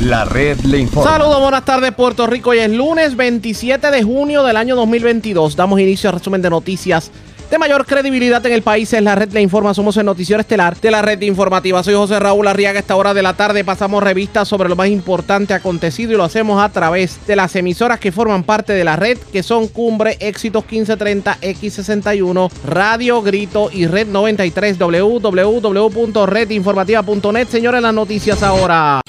La red le informa. Saludos, buenas tardes Puerto Rico. Hoy es lunes 27 de junio del año 2022. Damos inicio al resumen de noticias de mayor credibilidad en el país. Es la red le informa. Somos el noticiero estelar de la red informativa. Soy José Raúl Arriaga. A esta hora de la tarde pasamos revistas sobre lo más importante acontecido y lo hacemos a través de las emisoras que forman parte de la red, que son Cumbre, Éxitos 1530, X61, Radio Grito y Red 93, www.redinformativa.net. Señores, las noticias ahora.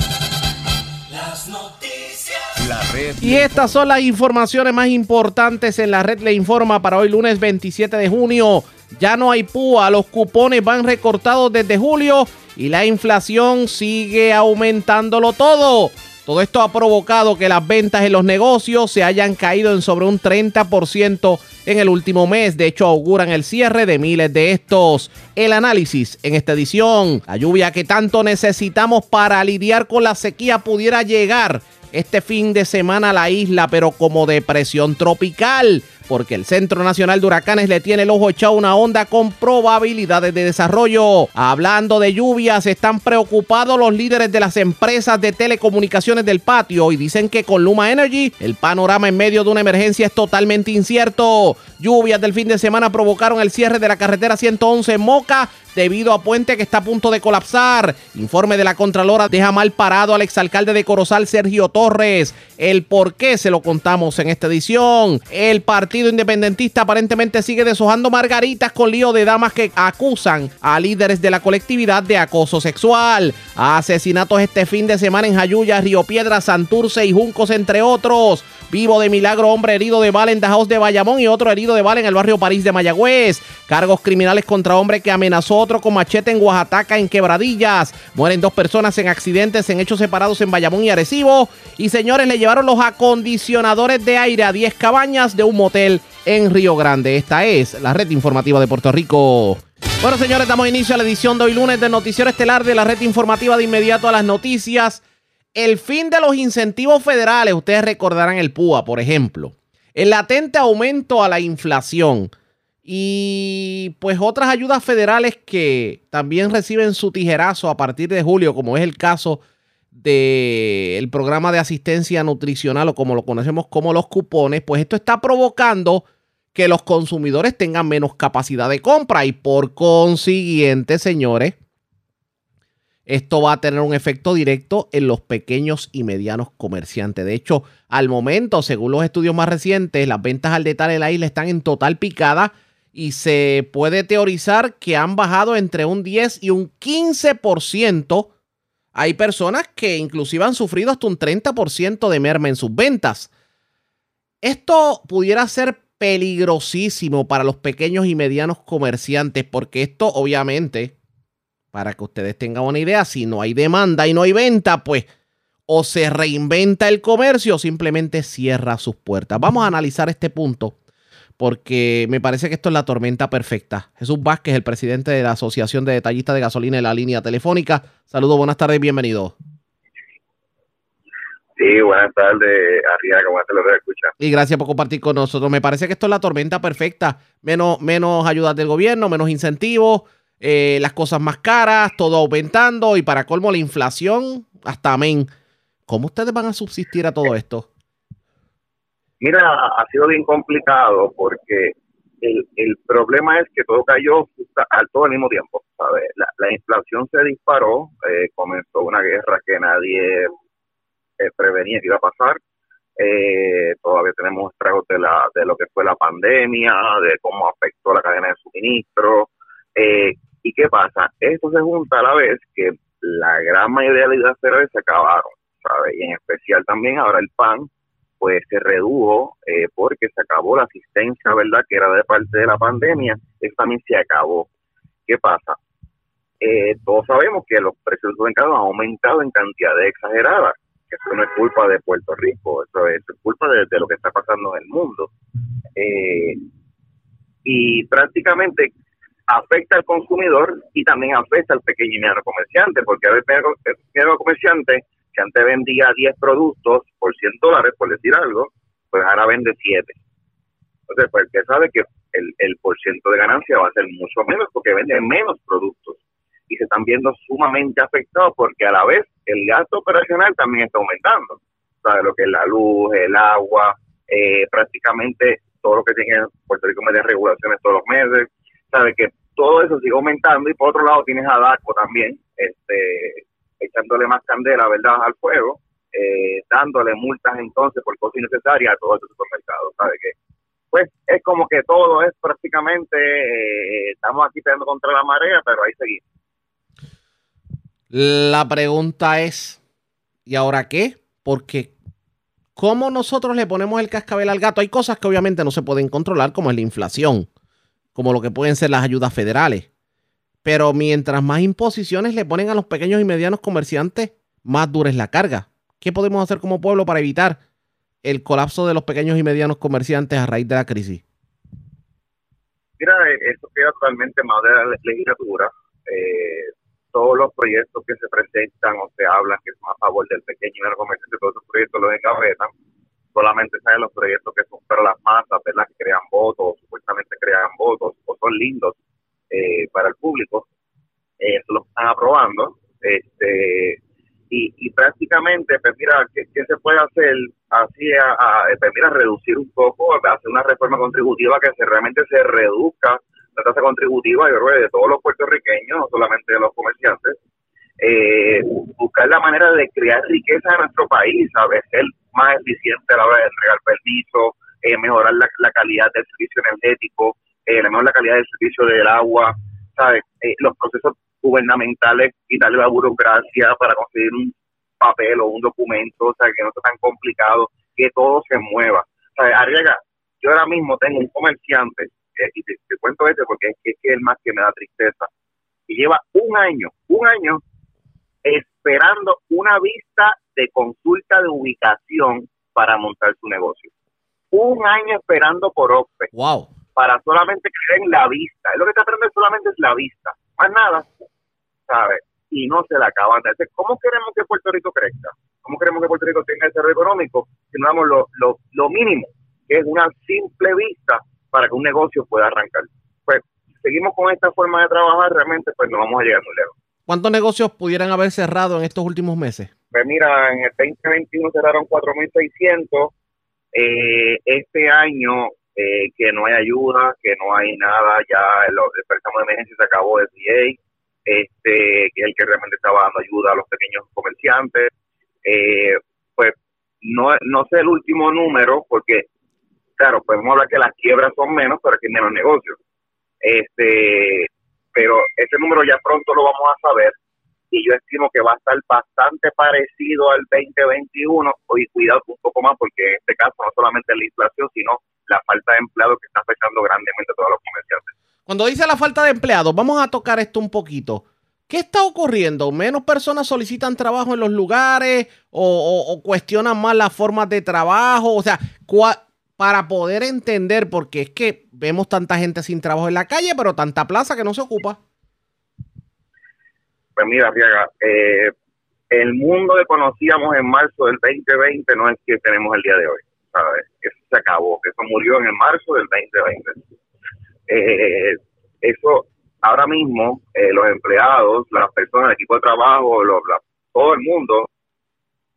Y estas son las informaciones más importantes en la red Le Informa para hoy lunes 27 de junio. Ya no hay púa, los cupones van recortados desde julio y la inflación sigue aumentándolo todo. Todo esto ha provocado que las ventas en los negocios se hayan caído en sobre un 30% en el último mes. De hecho, auguran el cierre de miles de estos. El análisis en esta edición. La lluvia que tanto necesitamos para lidiar con la sequía pudiera llegar este fin de semana la isla, pero como depresión tropical porque el Centro Nacional de Huracanes le tiene el ojo echado una onda con probabilidades de desarrollo. Hablando de lluvias, están preocupados los líderes de las empresas de telecomunicaciones del patio y dicen que con Luma Energy el panorama en medio de una emergencia es totalmente incierto. Lluvias del fin de semana provocaron el cierre de la carretera 111 en Moca debido a puente que está a punto de colapsar. Informe de la Contralora deja mal parado al exalcalde de Corozal, Sergio Torres. El por qué se lo contamos en esta edición. El partido Independentista aparentemente sigue deshojando margaritas con lío de damas que acusan a líderes de la colectividad de acoso sexual. Asesinatos este fin de semana en Jayuya, Río Piedra, Santurce y Juncos, entre otros. Vivo de milagro, hombre herido de bala en Dajaos de Bayamón y otro herido de bala en el barrio París de Mayagüez. Cargos criminales contra hombre que amenazó otro con machete en Oaxaca en Quebradillas. Mueren dos personas en accidentes en hechos separados en Bayamón y Arecibo. Y señores, le llevaron los acondicionadores de aire a 10 cabañas de un motel en Río Grande. Esta es la red informativa de Puerto Rico. Bueno, señores, damos inicio a la edición de hoy lunes del Noticiero Estelar de la red informativa de inmediato a las noticias. El fin de los incentivos federales, ustedes recordarán el PUA, por ejemplo. El latente aumento a la inflación y pues otras ayudas federales que también reciben su tijerazo a partir de julio, como es el caso del programa de asistencia nutricional o como lo conocemos como los cupones, pues esto está provocando que los consumidores tengan menos capacidad de compra y por consiguiente, señores, esto va a tener un efecto directo en los pequeños y medianos comerciantes. De hecho, al momento, según los estudios más recientes, las ventas al detalle en la isla están en total picada y se puede teorizar que han bajado entre un 10 y un 15%. Hay personas que inclusive han sufrido hasta un 30% de merma en sus ventas. Esto pudiera ser peligrosísimo para los pequeños y medianos comerciantes porque esto obviamente para que ustedes tengan una idea, si no hay demanda y no hay venta, pues o se reinventa el comercio o simplemente cierra sus puertas. Vamos a analizar este punto porque me parece que esto es la tormenta perfecta. Jesús Vázquez, el presidente de la Asociación de Detallistas de Gasolina en la línea telefónica. Saludos, buenas tardes, bienvenido. Sí, buenas tardes, Arriaga, ¿cómo te lo escuchar? Y gracias por compartir con nosotros. Me parece que esto es la tormenta perfecta. Menos, menos ayudas del gobierno, menos incentivos, eh, las cosas más caras, todo aumentando y para colmo la inflación, hasta amén. ¿Cómo ustedes van a subsistir a todo esto? Mira, ha sido bien complicado porque el, el problema es que todo cayó al todo al mismo tiempo. ¿sabes? La, inflación se disparó, eh, comenzó una guerra que nadie eh, prevenía que iba a pasar. todavía tenemos estragos de, la, de lo que fue la pandemia, de cómo afectó la cadena de suministro. Eh, ¿Y qué pasa? Esto se junta a la vez que la gran mayoría de las cereales se acabaron, ¿sabes? Y en especial también ahora el pan, pues se redujo eh, porque se acabó la asistencia, ¿verdad? Que era de parte de la pandemia, eso también se acabó. ¿Qué pasa? Eh, todos sabemos que los precios del supermercado han aumentado en cantidad de exageradas, eso no es culpa de Puerto Rico, eso es, culpa de, lo que está pasando en el mundo. Eh, y prácticamente afecta al consumidor y también afecta al pequeño y mediano comerciante, porque el pequeño comerciante que antes vendía 10 productos por 100 dólares, por decir algo, pues ahora vende 7. Entonces, pues que sabe que el, el por de ganancia va a ser mucho menos porque vende menos productos. y se están viendo sumamente afectados porque a la vez el gasto operacional también está aumentando. ¿Sabes? Lo que es la luz, el agua, eh, prácticamente todo lo que tiene Puerto Rico media regulaciones todos los meses. ¿Sabe? Que todo eso sigue aumentando y por otro lado tienes a DACO también, este, echándole más candela, ¿verdad?, al fuego, eh, dándole multas entonces por cosas innecesarias a todos estos supermercados. ¿Sabe? Que pues es como que todo es prácticamente, eh, estamos aquí peleando contra la marea, pero ahí seguimos. La pregunta es, ¿y ahora qué? Porque ¿cómo nosotros le ponemos el cascabel al gato? Hay cosas que obviamente no se pueden controlar, como es la inflación, como lo que pueden ser las ayudas federales. Pero mientras más imposiciones le ponen a los pequeños y medianos comerciantes, más dura es la carga. ¿Qué podemos hacer como pueblo para evitar el colapso de los pequeños y medianos comerciantes a raíz de la crisis? Mira, esto queda totalmente más de la legislatura. Eh, todos los proyectos que se presentan o se hablan que son a favor del pequeño y mediano comerciante, todos esos proyectos los encabetan. Solamente saben los proyectos que son para las masas, ¿verdad? Que crean votos, supuestamente crean votos, o son lindos eh, para el público. Eh, lo están aprobando. Este, y, prácticamente, pues mira, ¿qué, se puede hacer? Así, a, pues mira, reducir un poco, hacer una reforma contributiva que se, realmente se reduzca la tasa contributiva, yo creo, de todos los puertorriqueños, no solamente de los comerciantes. Eh, buscar la manera de crear riqueza en nuestro país, ¿sabes? Ser más eficiente a la hora de entregar permiso, eh, mejorar la, calidad del servicio energético, eh, mejorar la calidad del servicio del agua, Eh, los procesos gubernamentales, quitarle la burocracia para conseguir un papel o un documento, o sea, que no sea tan complicado, que todo se mueva. ¿Sabes? Arriaga, yo ahora mismo tengo un comerciante, eh, y te, cuento este porque es, que es el más que me da tristeza, y lleva un año, un año esperando una vista de consulta de ubicación para montar su negocio. Un año esperando por OPE. Wow. Para solamente que den la vista. Es lo que está esperando solamente es la vista. Más nada. ¿sabes? Y no se la acaban hacer. ¿Cómo queremos que Puerto Rico crezca? ¿Cómo queremos que Puerto Rico tenga desarrollo económico si no damos lo, lo, lo mínimo, que es una simple vista para que un negocio pueda arrancar? Pues seguimos con esta forma de trabajar, realmente pues no vamos a llegar muy lejos. ¿Cuántos negocios pudieran haber cerrado en estos últimos meses? Pues mira, en el 2021 cerraron 4.600. Eh, este año eh, que no hay ayuda, que no hay nada, ya el, el préstamo de emergencia se acabó el DA este, que es el que realmente estaba dando ayuda a los pequeños comerciantes. Eh, pues no, no sé el último número, porque, claro, podemos hablar que las quiebras son menos, pero hay menos negocios. Este, pero ese número ya pronto lo vamos a saber y yo estimo que va a estar bastante parecido al 2021 y cuidado un poco más porque en este caso no solamente la inflación sino la falta de empleados que está afectando grandemente a todos los comerciantes. Cuando dice la falta de empleados, vamos a tocar esto un poquito. ¿Qué está ocurriendo? ¿Menos personas solicitan trabajo en los lugares o, cuestionan más las formas de trabajo? O sea, para poder entender, porque es que vemos tanta gente sin trabajo en la calle, pero tanta plaza que no se ocupa. Pues mira, Riaga, eh, el mundo que conocíamos en marzo del 2020 no es que tenemos el día de hoy, ¿sabes? Eso se acabó, eso murió en el marzo del 2020 eh, eso ahora mismo eh, los empleados, las personas, el equipo de trabajo, todo el mundo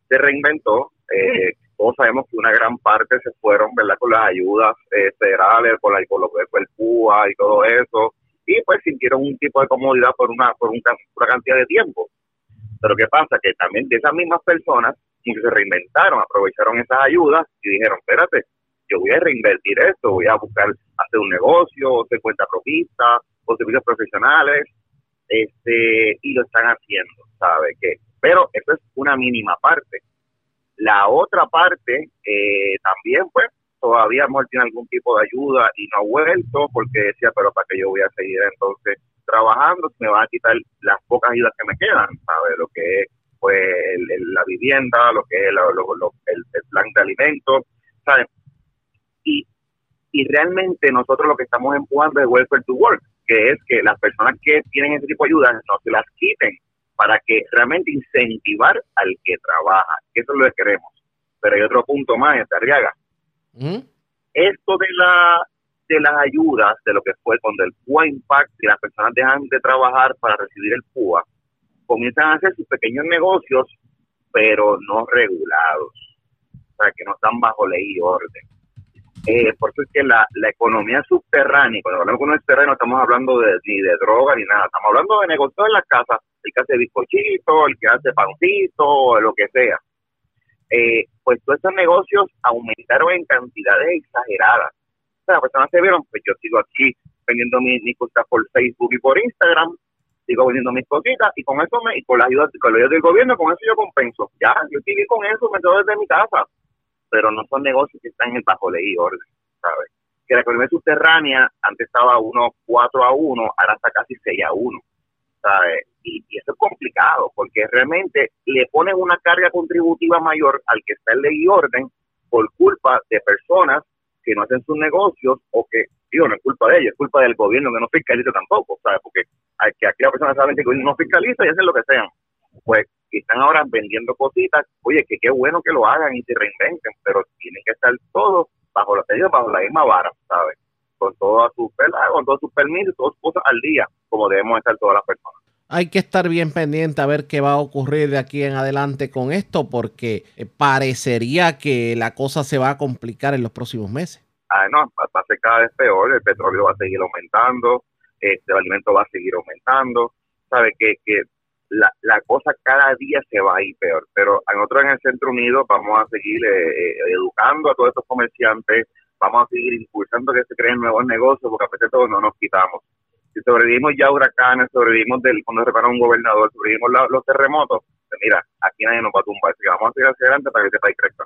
se reinventó. Eh, todos sabemos que una gran parte se fueron, ¿verdad? Con las ayudas eh, federales, por, la, por lo el PUA y todo eso, y pues sintieron un tipo de comodidad por una, por una cantidad de tiempo. Pero ¿qué pasa? Que también de esas mismas personas que se reinventaron, aprovecharon esas ayudas y dijeron, espérate, yo voy a reinvertir esto, voy a buscar hacer un negocio, o hacer cuenta propista, o servicios profesionales, este, y lo están haciendo, ¿sabe? Que, pero eso es una mínima parte. La otra parte, eh, también, pues, todavía mejor tiene algún tipo de ayuda y no ha vuelto porque decía, pero para que yo voy a seguir entonces trabajando, me van a quitar las pocas ayudas que me quedan, ¿sabe? Lo que es pues la vivienda, lo que es el, el, plan de alimentos, ¿sabes? y, y realmente nosotros lo que estamos empujando es welfare to work, que es que las personas que tienen ese tipo de ayudas no se las quiten para que realmente incentivar al que trabaja, eso es lo que queremos. Pero hay otro punto más, Arriaga. Esto de la de las ayudas, de lo que fue cuando el PUA Impact y las personas dejan de trabajar para recibir el PUA, comienzan a hacer sus pequeños negocios, pero no regulados, o sea, que no están bajo ley y orden. Eh, por eso es que la, la economía subterránea, cuando hablamos de subterráneo no estamos hablando de, ni de droga ni nada, estamos hablando de negocios en las casas, el que hace bizcochito, el que hace pancito, lo que sea. Eh, pues todos estos negocios aumentaron en cantidades exageradas. O sea, las personas se vieron, pues yo sigo aquí vendiendo mis, cosas por Facebook y por Instagram, sigo vendiendo mis cositas y con eso me, y con la ayuda, con la ayuda del gobierno, con eso yo compenso. Ya, yo sigo con eso, me quedo desde mi casa. Pero no son negocios que están en el bajo ley orden, ¿sabes? Que la economía subterránea antes estaba uno 4 a 1, ahora está casi 6 a 1, ¿sabes? Y, eso es complicado porque realmente le ponen una carga contributiva mayor al que está en ley y orden por culpa de personas que no hacen sus negocios o que, digo, no es culpa de ellos, es culpa del gobierno que no fiscaliza tampoco, ¿sabes? Porque que aquí las personas saben que el no fiscaliza y hacen lo que sean. Pues están ahora vendiendo cositas, oye, que qué bueno que lo hagan y se reinventen, pero tienen que estar todos bajo la bajo la misma vara, ¿sabes? Con todas sus, con todos sus permisos, todas sus cosas al día, como debemos estar todas las personas. Hay que estar bien pendiente a ver qué va a ocurrir de aquí en adelante con esto, porque eh, parecería que la cosa se va a complicar en los próximos meses. Ah, no, va a ser cada vez peor, el petróleo va a seguir aumentando, este, el alimento va a seguir aumentando, sabe que, que la, la cosa cada día se va a ir peor, pero nosotros en el Centro Unido vamos a seguir eh, eh, educando a todos estos comerciantes, vamos a seguir impulsando que se creen nuevos negocios, porque a pesar de todo no nos quitamos si sobrevivimos ya huracanes, sobrevivimos del cuando repara un gobernador, sobrevivimos los terremotos, pues mira, aquí nadie nos va a tumbar, así que vamos a seguir hacia adelante para que este país crezca.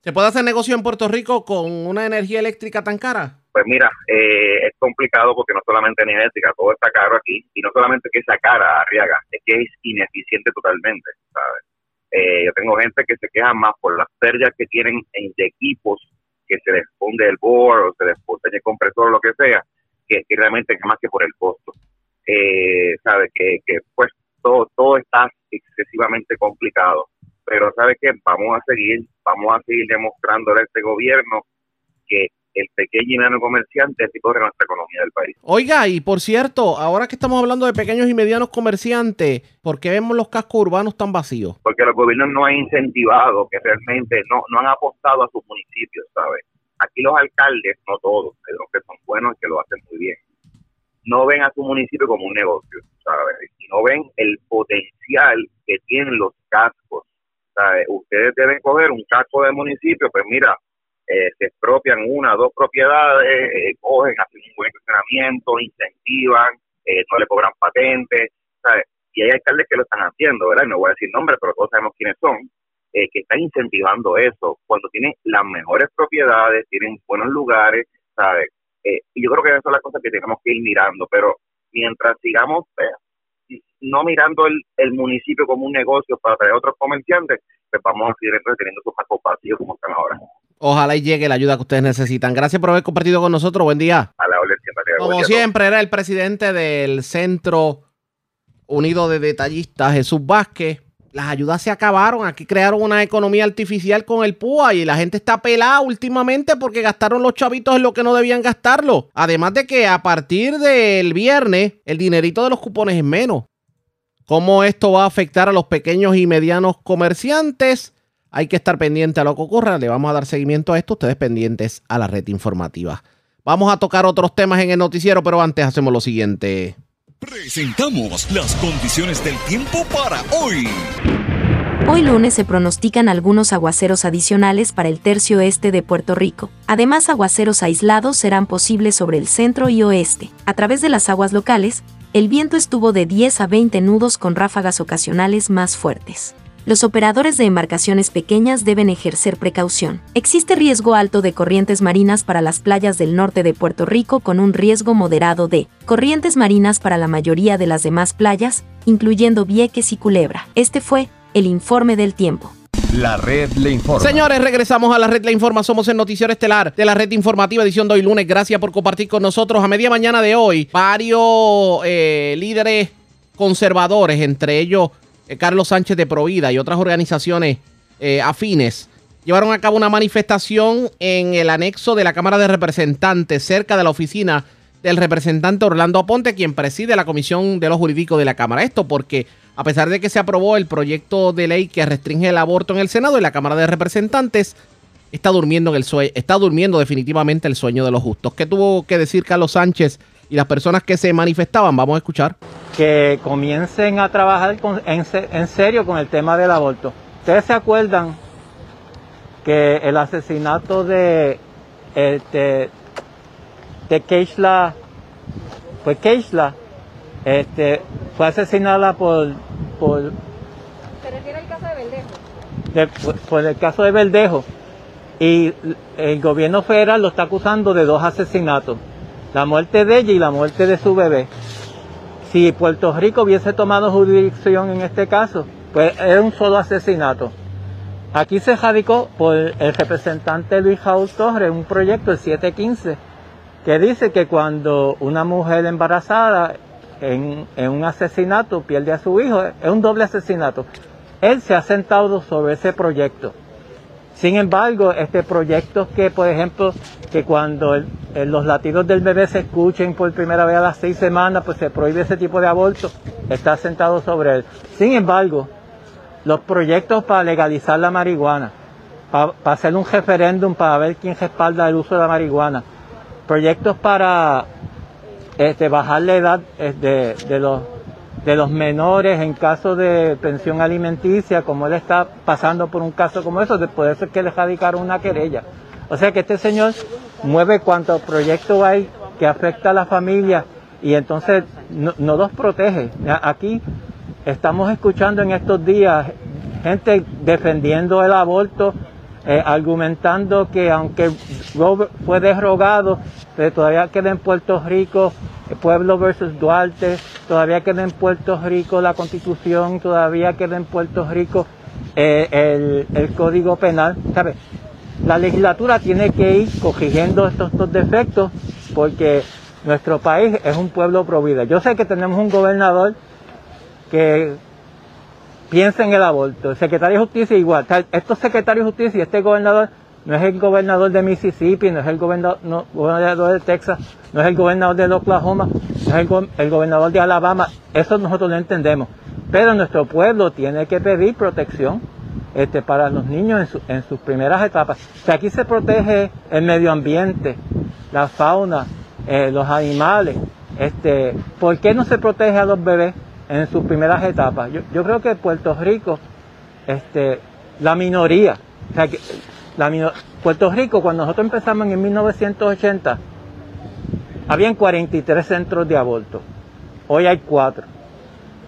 ¿Se puede hacer negocio en Puerto Rico con una energía eléctrica tan cara? Pues mira, eh, es complicado porque no solamente energía eléctrica, todo está caro aquí, y no solamente que sea cara, Arriaga, es que es ineficiente totalmente, ¿sabes? Eh, yo tengo gente que se queja más por las pérdidas que tienen en, de equipos que se les funde el board o se les funde el compresor o lo que sea, que, realmente es más que por el costo. Eh, sabe que, que pues todo, todo está excesivamente complicado, pero sabe que vamos a seguir, vamos a seguir demostrándole a este gobierno que el pequeño y mediano comerciante es el nuestra economía del país. Oiga, y por cierto, ahora que estamos hablando de pequeños y medianos comerciantes, ¿por qué vemos los cascos urbanos tan vacíos? Porque los gobiernos no han incentivado, que realmente no, no han apostado a sus municipios, ¿sabes? Aquí los alcaldes, no todos, los que son buenos y que lo hacen muy bien, no ven a su municipio como un negocio, ¿sabes? Y no ven el potencial que tienen los cascos, ¿sabes? Ustedes deben coger un casco de municipio, pues mira, eh, se expropian una, dos propiedades, eh, cogen, hacen un buen funcionamiento, incentivan, eh, no le cobran patentes, ¿sabes? Y hay alcaldes que lo están haciendo, ¿verdad? No voy a decir nombres, pero todos sabemos quiénes son eh, que están incentivando eso, cuando tienen las mejores propiedades, tienen buenos lugares, ¿sabes? Eh, y yo creo que eso es la cosa que tenemos que ir mirando, pero mientras sigamos no mirando el, el, municipio como un negocio para traer otros comerciantes, pues vamos a seguir teniendo sus vacíos como están ahora. Ojalá y llegue la ayuda que ustedes necesitan. Gracias por haber compartido con nosotros. Buen día. A la Como siempre, era el presidente del Centro Unido de Detallistas, Jesús Vázquez las ayudas se acabaron. Aquí crearon una economía artificial con el PUA y la gente está pelada últimamente porque gastaron los chavitos en lo que no debían gastarlo. Además de que a partir del viernes el dinerito de los cupones es menos. ¿Cómo esto va a afectar a los pequeños y medianos comerciantes? Hay que estar pendiente a lo que ocurra. Le vamos a dar seguimiento a esto. Ustedes pendientes a la red informativa. Vamos a tocar otros temas en el noticiero, pero antes hacemos lo siguiente. Presentamos las condiciones del tiempo para hoy. Hoy lunes se pronostican algunos aguaceros adicionales para el tercio este de Puerto Rico. Además, aguaceros aislados serán posibles sobre el centro y oeste. A través de las aguas locales, el viento estuvo de 10 a 20 nudos con ráfagas ocasionales más fuertes los operadores de embarcaciones pequeñas deben ejercer precaución. Existe riesgo alto de corrientes marinas para las playas del norte de Puerto Rico con un riesgo moderado de corrientes marinas para la mayoría de las demás playas, incluyendo Vieques y Culebra. Este fue el informe del tiempo. La red le informa. Señores, regresamos a la red le informa. Somos el noticiero estelar de la red informativa edición de hoy lunes. Gracias por compartir con nosotros a media mañana de hoy. Varios eh, líderes conservadores, entre ellos eh, Carlos Sánchez de Provida y otras organizaciones eh, afines llevaron a cabo una manifestación en el anexo de la Cámara de Representantes, cerca de la oficina del representante Orlando Aponte, quien preside la Comisión de los Jurídicos de la Cámara. Esto porque, a pesar de que se aprobó el proyecto de ley que restringe el aborto en el Senado y la Cámara de Representantes, está durmiendo, en el sueño, está durmiendo definitivamente el sueño de los justos. ¿Qué tuvo que decir Carlos Sánchez y las personas que se manifestaban? Vamos a escuchar. Que comiencen a trabajar en, serio con el tema del aborto. ¿Ustedes se acuerdan que el asesinato de, este, de Keishla, pues Keishla, este, fue asesinada por, por... ¿Se refiere al caso de Verdejo? por el caso de Verdejo. Y el gobierno federal lo está acusando de dos asesinatos, la muerte de ella y la muerte de su bebé. Si Puerto Rico hubiese tomado jurisdicción en este caso, pues era un solo asesinato. Aquí se radicó por el representante Luis Jaúl Torres un proyecto, el 715, que dice que cuando una mujer embarazada en, en, un asesinato pierde a su hijo, es un doble asesinato. Él se ha sentado sobre ese proyecto. Sin embargo, este proyecto que, por ejemplo, que cuando los latidos del bebé se escuchen por primera vez a las seis semanas, pues se prohíbe ese tipo de aborto, está sentado sobre él. Sin embargo, los proyectos para legalizar la marihuana, para, hacer un referéndum para ver quién respalda el uso de la marihuana, proyectos para este, bajar la edad de los de menores en caso de pensión alimenticia, como él está pasando por un caso como eso, puede ser que le radicaron una querella. O sea que este señor mueve cuantos proyectos hay que afecta a la familia y entonces no, los protege. Aquí estamos escuchando en estos días gente defendiendo el aborto, eh, argumentando que aunque fue derogado, todavía queda en Puerto Rico Pueblo versus Duarte, todavía queda en Puerto Rico la constitución, todavía queda en Puerto Rico eh, el, código penal. ¿sabe? La legislatura tiene que ir corrigiendo estos, estos defectos porque nuestro país es un pueblo pro vida. Yo sé que tenemos un gobernador que piensa en el aborto, el secretario de justicia igual. Estos secretarios de justicia y este gobernador no es el gobernador de Mississippi, no es el gobernador, de Texas, no es el gobernador de Oklahoma, no es el, gobernador de Alabama, eso nosotros lo entendemos. Pero nuestro pueblo tiene que pedir protección este, para los niños en, sus primeras etapas. Si aquí se protege el medio ambiente, la fauna, eh, los animales, este, ¿por qué no se protege a los bebés en sus primeras etapas? Yo, creo que Puerto Rico, este, la minoría, o sea, Puerto Rico, cuando nosotros empezamos en 1980, habían 43 centros de aborto. Hoy hay 4.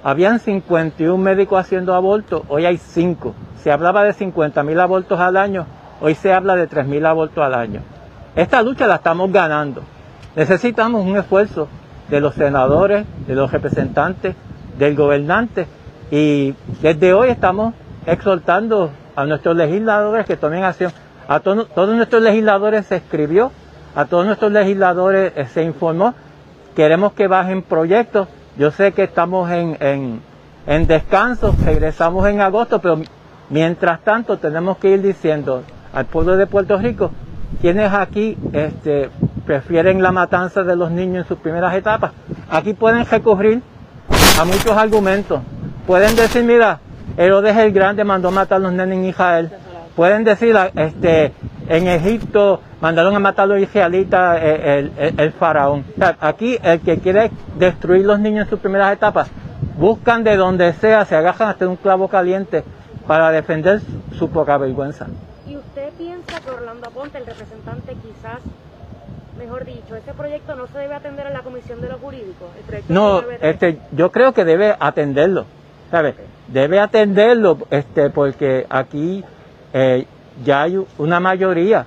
Habían 51 médicos haciendo aborto, hoy hay 5. Se hablaba de 50 mil abortos al año, hoy se habla de 3 mil abortos al año. Esta lucha la estamos ganando. Necesitamos un esfuerzo de los senadores, de los representantes, del gobernante y desde hoy estamos exhortando a nuestros legisladores que tomen acción. A todos nuestros legisladores se escribió, a todos nuestros legisladores eh, se informó. Queremos que bajen proyectos. Yo sé que estamos en, en, descanso, regresamos en agosto, pero mientras tanto tenemos que ir diciendo al pueblo de Puerto Rico quienes aquí este, prefieren la matanza de los niños en sus primeras etapas. Aquí pueden recurrir a muchos argumentos. Pueden decir, mira, Herodes el Grande mandó matar a los nenes en Israel. Pueden decir, este, en Egipto mandaron a matar a los israelitas eh, el, faraón. aquí el que quiere destruir los niños en sus primeras etapas, buscan de donde sea, se agajan hasta un clavo caliente para defender su poca vergüenza. ¿Y usted piensa que Orlando Aponte, el representante, quizás, mejor dicho, este proyecto no se debe atender en la Comisión de los Jurídicos? no, este, yo creo que debe atenderlo. ¿sabe? Debe atenderlo este, porque aquí eh, ya hay una mayoría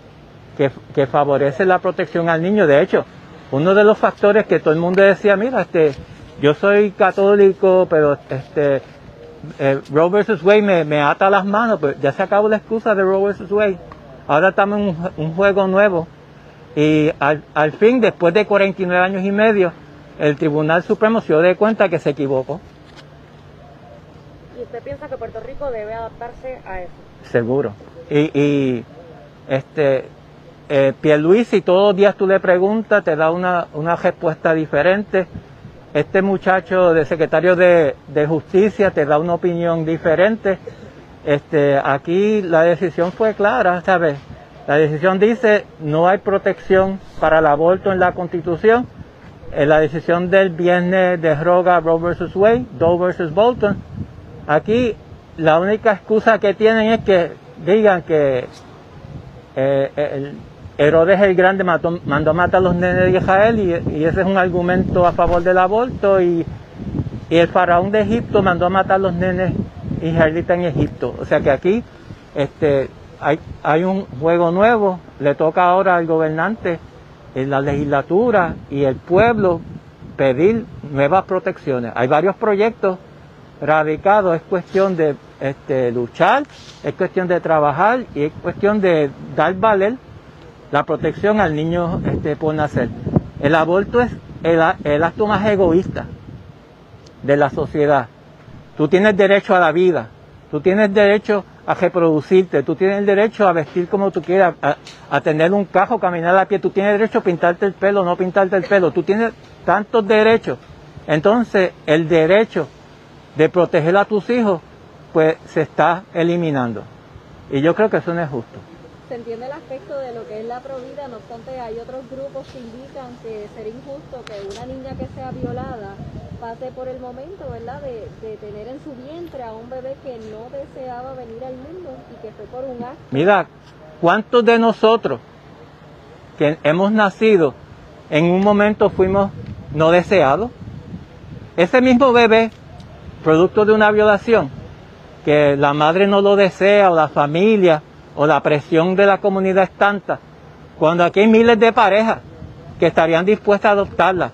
que, favorece la protección al niño. De hecho, uno de los factores que todo el mundo decía, mira, este, yo soy católico, pero este, eh, Roe vs. Wade me, ata las manos, pues ya se acabó la excusa de Roe vs. Wade. Ahora estamos en un, juego nuevo. Y al, al, fin, después de 49 años y medio, el Tribunal Supremo se dio de cuenta que se equivocó. ¿Y usted piensa que Puerto Rico debe adaptarse a eso? Seguro. Y, y este, eh, Pierluisi todos los días tú le preguntas, te da una, una respuesta diferente. Este muchacho de secretario de, de, Justicia te da una opinión diferente. Este, aquí la decisión fue clara, ¿sabes? La decisión dice no hay protección para el aborto en la Constitución. En la decisión del viernes de Roga, Roe versus Wade, Doe versus Bolton. Aquí la única excusa que tienen es que digan que eh, el, Herodes el Grande mandó a matar a los nenes de Israel y, ese es un argumento a favor del aborto y, el faraón de Egipto mandó a matar a los nenes israelitas en Egipto. O sea que aquí este, hay, un juego nuevo, le toca ahora al gobernante en la legislatura y el pueblo pedir nuevas protecciones. Hay varios proyectos radicados, es cuestión de este, luchar, es cuestión de trabajar y es cuestión de dar valer la protección al niño este, por nacer. El aborto es el, acto más egoísta de la sociedad. Tú tienes derecho a la vida, tú tienes derecho a reproducirte, tú tienes el derecho a vestir como tú quieras, a, tener un cajo, caminar a pie, tú tienes derecho a pintarte el pelo, no pintarte el pelo, tú tienes tantos derechos. Entonces, el derecho de proteger a tus hijos, pues se está eliminando. Y yo creo que eso no es justo se entiende el aspecto de lo que es la provida, no obstante hay otros grupos que indican que sería injusto que una niña que sea violada pase por el momento, ¿verdad?, de, tener en su vientre a un bebé que no deseaba venir al mundo y que fue por un acto. Mira, ¿cuántos de nosotros que hemos nacido en un momento fuimos no deseados? Ese mismo bebé, producto de una violación, que la madre no lo desea o la familia, o la presión de la comunidad es tanta, cuando aquí hay miles de parejas que estarían dispuestas a adoptarla,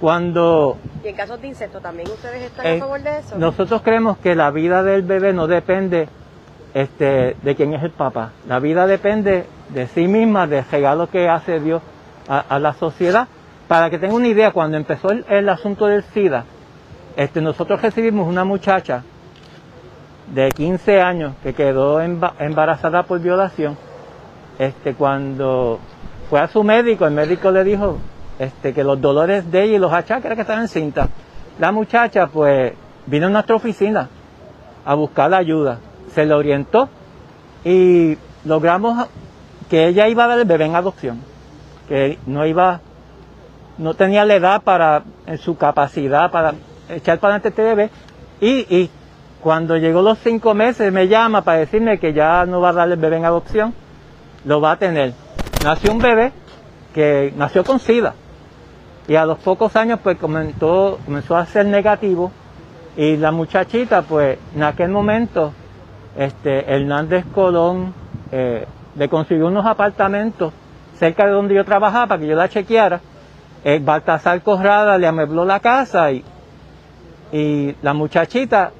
cuando... ¿Y en casos de incesto también ustedes están a favor de eso? Nosotros creemos que la vida del bebé no depende este, de quién es el papá, la vida depende de sí misma, del regalo que hace Dios a, la sociedad. Para que tenga una idea, cuando empezó el, asunto del SIDA, este, nosotros recibimos una muchacha de 15 años que quedó embarazada por violación, este, cuando fue a su médico, el médico le dijo este, que los dolores de ella y los achaques que estaba encinta. La muchacha pues vino a nuestra oficina a buscar la ayuda, se le orientó y logramos que ella iba a dar el bebé en adopción, que no iba, no tenía la edad para, en su capacidad para echar para adelante este bebé y, y cuando llegó los cinco meses me llama para decirme que ya no va a darle el bebé en adopción, lo va a tener. Nació un bebé que nació con SIDA y a los pocos años pues comenzó, comenzó a ser negativo y la muchachita pues en aquel momento este, Hernández Colón eh, le consiguió unos apartamentos cerca de donde yo trabajaba para que yo la chequeara. El Baltasar Corrada le amebló la casa y, y la muchachita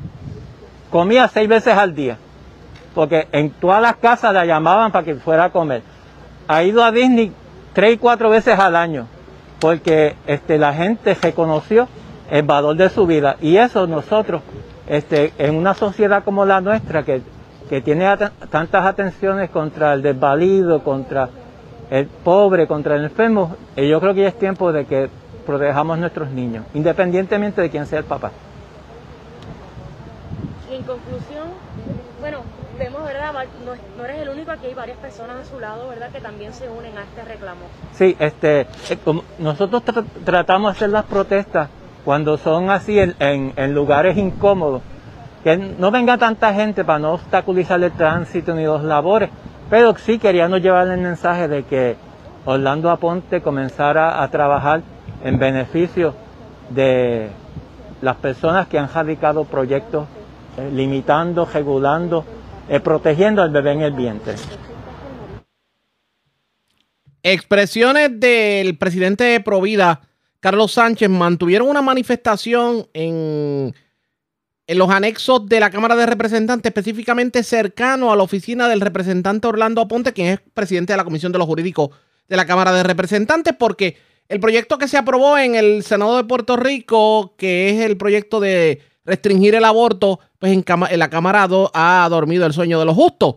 comía seis veces al día, porque en todas las casas la llamaban para que fuera a comer. Ha ido a Disney tres y cuatro veces al año, porque este, la gente reconoció el valor de su vida. Y eso nosotros, este, en una sociedad como la nuestra, que, que tiene tantas atenciones contra el desvalido, contra el pobre, contra el enfermo, eh, yo creo que ya es tiempo de que protejamos a nuestros niños, independientemente de quién sea el papá conclusión, bueno, vemos, ¿verdad? No, eres el único, aquí hay varias personas a su lado, ¿verdad? Que también se unen a este reclamo. Sí, este, eh, nosotros tratamos de hacer las protestas cuando son así en, lugares incómodos, que no venga tanta gente para no obstaculizar el tránsito ni los labores, pero sí queríamos llevar el mensaje de que Orlando Aponte comenzara a trabajar en beneficio de las personas que han radicado proyectos limitando, regulando, eh, protegiendo al bebé en el vientre. Expresiones del presidente de Provida, Carlos Sánchez, mantuvieron una manifestación en, en los anexos de la Cámara de Representantes, específicamente cercano a la oficina del representante Orlando Aponte, quien es presidente de la Comisión de los Jurídicos de la Cámara de Representantes, porque el proyecto que se aprobó en el Senado de Puerto Rico, que es el proyecto de restringir el aborto, pues en, la Cámara ha dormido el sueño de los justos.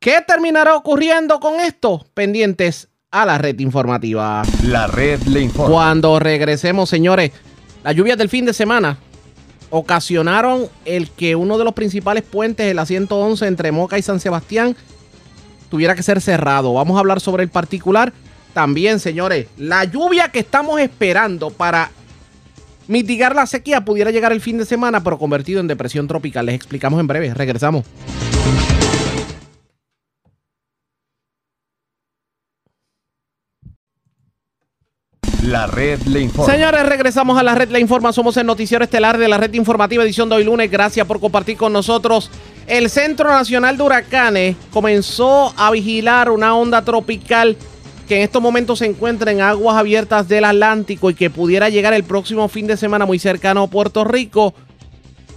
¿Qué terminará ocurriendo con esto? Pendientes a la red informativa. La red le informa. Cuando regresemos, señores, las lluvias del fin de semana ocasionaron el que uno de los principales puentes, el A111 entre Moca y San Sebastián, tuviera que ser cerrado. Vamos a hablar sobre el particular. También, señores, la lluvia que estamos esperando para mitigar la sequía pudiera llegar el fin de semana, pero convertido en depresión tropical. Les explicamos en breve. Regresamos. La red le informa. Señores, regresamos a la red Le Informa. Somos el noticiero estelar de la red informativa edición de hoy lunes. Gracias por compartir con nosotros. El Centro Nacional de Huracanes comenzó a vigilar una onda tropical que en estos momentos se encuentra en aguas abiertas del Atlántico y que pudiera llegar el próximo fin de semana muy cercano a Puerto Rico,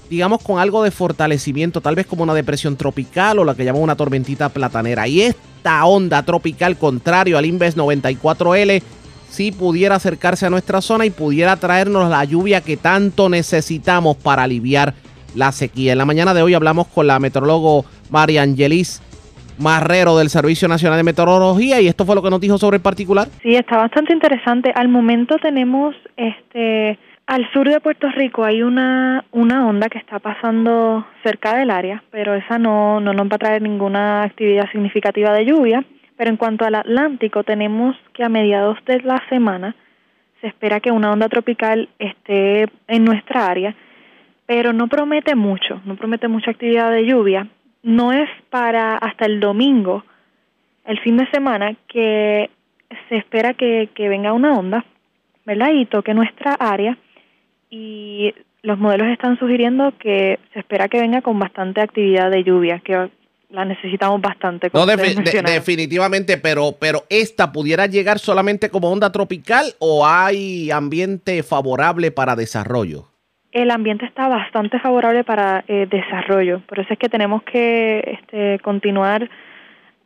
digamos con algo de fortalecimiento, tal vez como una depresión tropical o la que llamamos una tormentita platanera. Y esta onda tropical, contrario al Inves 94L, si pudiera acercarse a nuestra zona y pudiera traernos la lluvia que tanto necesitamos para aliviar la sequía. En la mañana de hoy hablamos con la meteorólogo María Angelis Marrero del Servicio Nacional de Meteorología y esto fue lo que nos dijo sobre el particular. Sí, está bastante interesante. Al momento tenemos este al sur de Puerto Rico hay una, una onda que está pasando cerca del área, pero esa no, no nos va a traer ninguna actividad significativa de lluvia. Pero en cuanto al Atlántico, tenemos que a mediados de la semana se espera que una onda tropical esté en nuestra área, pero no promete mucho, no promete mucha actividad de lluvia. No es para hasta el domingo, el fin de semana, que se espera que, que venga una onda, ¿verdad? Y toque nuestra área. Y los modelos están sugiriendo que se espera que venga con bastante actividad de lluvia, que la necesitamos bastante. No, definitivamente, pero, pero esta pudiera llegar solamente como onda tropical o hay ambiente favorable para desarrollo. El ambiente está bastante favorable para eh, desarrollo, por eso es que tenemos que este, continuar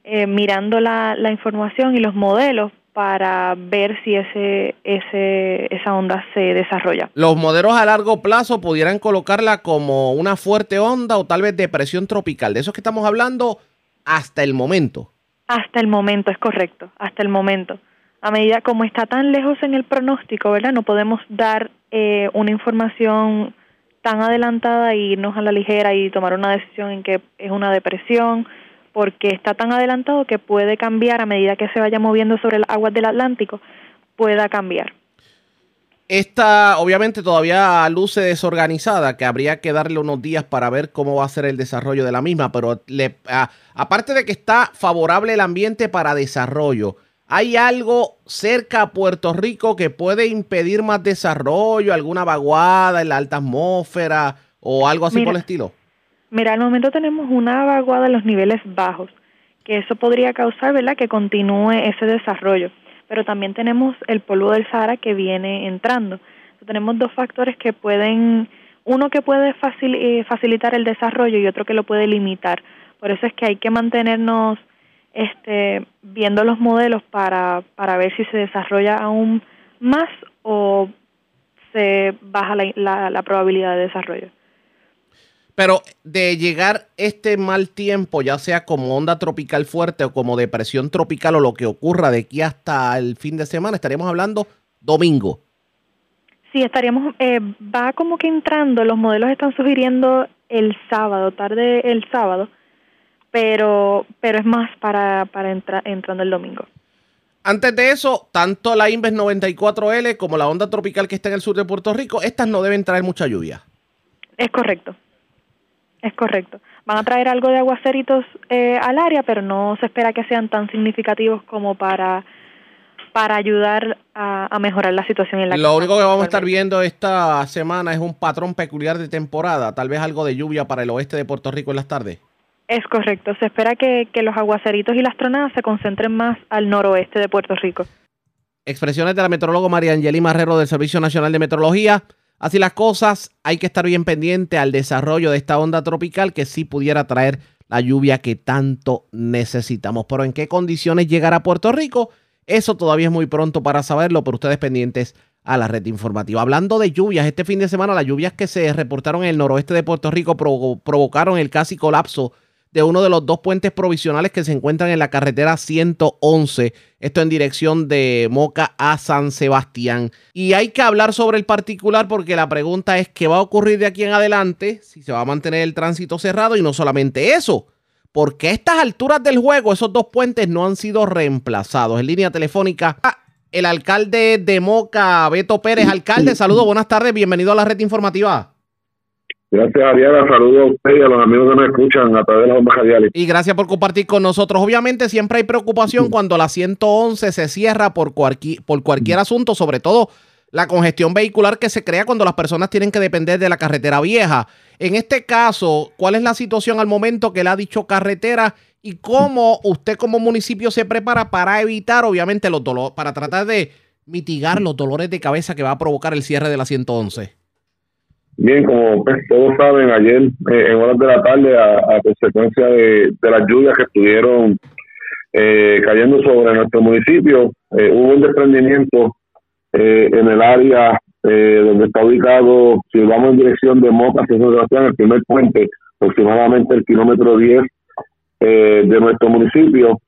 eh, mirando la, la información y los modelos para ver si ese, ese, esa onda se desarrolla. Los modelos a largo plazo pudieran colocarla como una fuerte onda o tal vez depresión tropical. De eso es que estamos hablando hasta el momento. Hasta el momento, es correcto, hasta el momento. A medida como está tan lejos en el pronóstico, ¿verdad? No podemos dar eh, una información tan adelantada e irnos a la ligera y tomar una decisión en que es una depresión porque está tan adelantado que puede cambiar a medida que se vaya moviendo sobre las aguas del Atlántico, pueda cambiar. Esta obviamente todavía luce desorganizada, que habría que darle unos días para ver cómo va a ser el desarrollo de la misma, pero le, aparte de que está favorable el ambiente para desarrollo, ¿hay algo cerca a Puerto Rico que puede impedir más desarrollo, alguna vaguada en la alta atmósfera o algo así por el estilo? Mira, al momento tenemos una vaguada en los niveles bajos, que eso podría causar, ¿verdad?, que continúe ese desarrollo. Pero también tenemos el polvo del Sahara que viene entrando. tenemos dos factores que pueden, uno que puede eh, facilitar el desarrollo y otro que lo puede limitar. Por eso es que hay que mantenernos este, viendo los modelos para, para ver si se desarrolla aún más o se baja la, la probabilidad de desarrollo. Pero de llegar este mal tiempo, ya sea como onda tropical fuerte o como depresión tropical o lo que ocurra de aquí hasta el fin de semana, estaríamos hablando domingo. Sí, estaríamos, eh, va como que entrando, los modelos están sugiriendo el sábado, tarde el sábado, pero, pero es más para, para entrar entrando el domingo. Antes de eso, tanto la Inves 94L como la onda tropical que está en el sur de Puerto Rico, estas no deben traer mucha lluvia. Es correcto. Es correcto. Van a traer algo de aguaceritos eh, al área, pero no se espera que sean tan significativos como para para ayudar a, mejorar la situación en la Lo único que vamos a estar viendo esta semana es un patrón peculiar de temporada, tal vez algo de lluvia para el oeste de Puerto Rico en las tardes. Es correcto, se espera que, los aguaceritos y las tronadas se concentren más al noroeste de Puerto Rico. Expresiones de la meteoróloga María Angeli Marrero del Servicio Nacional de Meteorología. Así las cosas, hay que estar bien pendiente al desarrollo de esta onda tropical que sí pudiera traer la lluvia que tanto necesitamos. Pero en qué condiciones llegará a Puerto Rico, eso todavía es muy pronto para saberlo, pero ustedes pendientes a la red informativa. Hablando de lluvias, este fin de semana las lluvias que se reportaron en el noroeste de Puerto Rico provocaron el casi colapso de uno de los dos puentes provisionales que se encuentran en la carretera 111, esto en dirección de Moca a San Sebastián. Y hay que hablar sobre el particular porque la pregunta es qué va a ocurrir de aquí en adelante, si se va a mantener el tránsito cerrado y no solamente eso. Porque a estas alturas del juego esos dos puentes no han sido reemplazados. En línea telefónica, el alcalde de Moca, Beto Pérez. Alcalde, saludos, buenas tardes, bienvenido a la red informativa. Gracias, Ariana. Saludos a usted y a los amigos que me escuchan a través de las ondas radiales. Y gracias por compartir con nosotros. Obviamente, siempre hay preocupación cuando la 111 se cierra por, cualquier, por cualquier asunto, sobre todo la congestión vehicular que se crea cuando las personas tienen que depender de la carretera vieja. En este caso, ¿cuál es la situación al momento que le ha dicho carretera y cómo usted como municipio se prepara para evitar, obviamente, los dolores, para tratar de mitigar los dolores de cabeza que va a provocar el cierre de la 111? Bien, como pues, todos saben, ayer eh, en horas de la tarde, a, consecuencia de, las lluvias que estuvieron eh, cayendo sobre nuestro municipio, eh, hubo un desprendimiento en el área donde está ubicado, si vamos en dirección de hacia San el primer puente, aproximadamente el kilómetro 10 de nuestro municipio,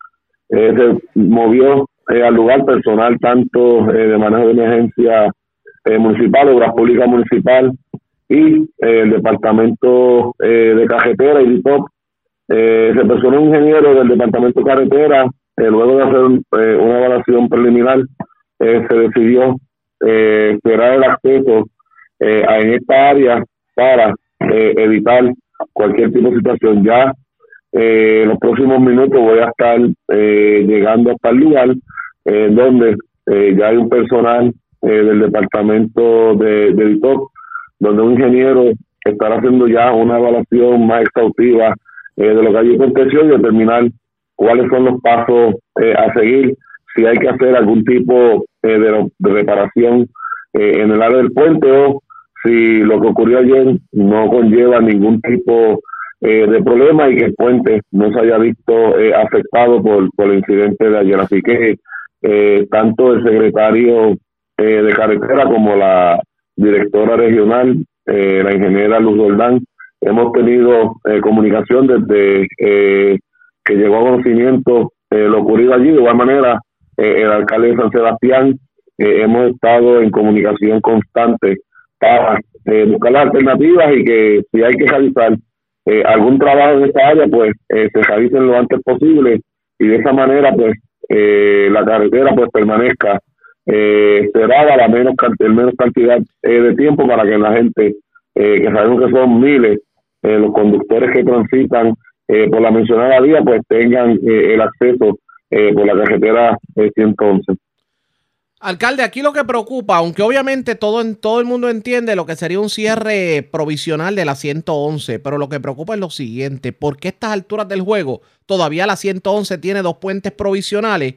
se movió al lugar personal tanto de manejo de emergencia municipal, obras públicas municipal, y eh, el departamento eh, de carretera y DITOP. Eh, se personó un ingeniero del departamento de carretera, luego de hacer una evaluación preliminar, se decidió esperar el acceso en esta área para evitar cualquier tipo de situación. Ya en los próximos minutos voy a estar llegando hasta el lugar donde ya hay un personal del departamento de, de donde un ingeniero estará haciendo ya una evaluación más exhaustiva eh, de lo que hay aconteció y determinar cuáles son los pasos eh, a seguir, si hay que hacer algún tipo eh, de, reparación en el área del puente o si lo que ocurrió ayer no conlleva ningún tipo de problema y que el puente no se haya visto afectado por, por el incidente de ayer. Así que tanto el secretario de carretera como la directora regional, eh, la ingeniera Luz Goldán. Hemos tenido eh, comunicación desde eh, que llegó a conocimiento lo ocurrido allí. De igual manera, el alcalde de San Sebastián, hemos estado en comunicación constante para buscar las alternativas y que si hay que realizar algún trabajo en esta área, pues se realice lo antes posible y de esa manera, pues la carretera pues permanezca eh, cerrada la menos, menos cantidad eh, de tiempo para que la gente, eh, que sabemos que son miles, eh, los conductores que transitan por la mencionada vía, pues tengan el acceso por la carretera 111. Alcalde, aquí lo que preocupa, aunque obviamente todo, en, todo el mundo entiende lo que sería un cierre provisional de la 111, pero lo que preocupa es lo siguiente, ¿por qué a estas alturas del juego todavía la 111 tiene dos puentes provisionales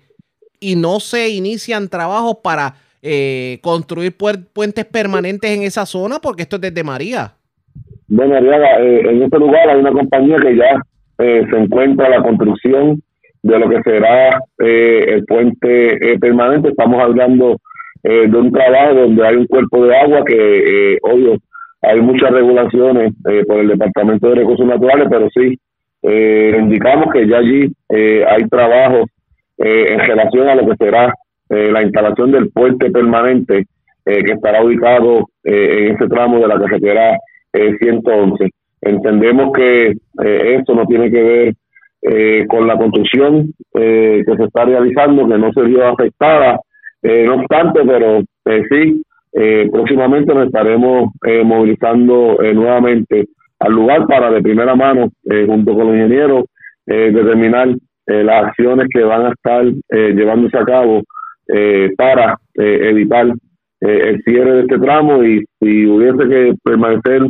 y no se inician trabajos para eh, construir puentes permanentes en esa zona? Porque esto es desde María. Bueno, María, eh, en este lugar hay una compañía que ya eh, se encuentra la construcción de lo que será el puente permanente. Estamos hablando de un trabajo donde hay un cuerpo de agua que, obvio, hay muchas regulaciones por el Departamento de Recursos Naturales, pero sí, indicamos que ya allí hay trabajos eh, en relación a lo que será eh, la instalación del puente permanente eh, que estará ubicado en ese tramo de la carretera 111. Entendemos que esto no tiene que ver con la construcción que se está realizando, que no se vio afectada, no obstante, pero sí, próximamente nos estaremos movilizando nuevamente al lugar para de primera mano, junto con los ingenieros, determinar eh, las acciones que van a estar eh, llevándose a cabo eh, para evitar el cierre de este tramo y si hubiese que permanecer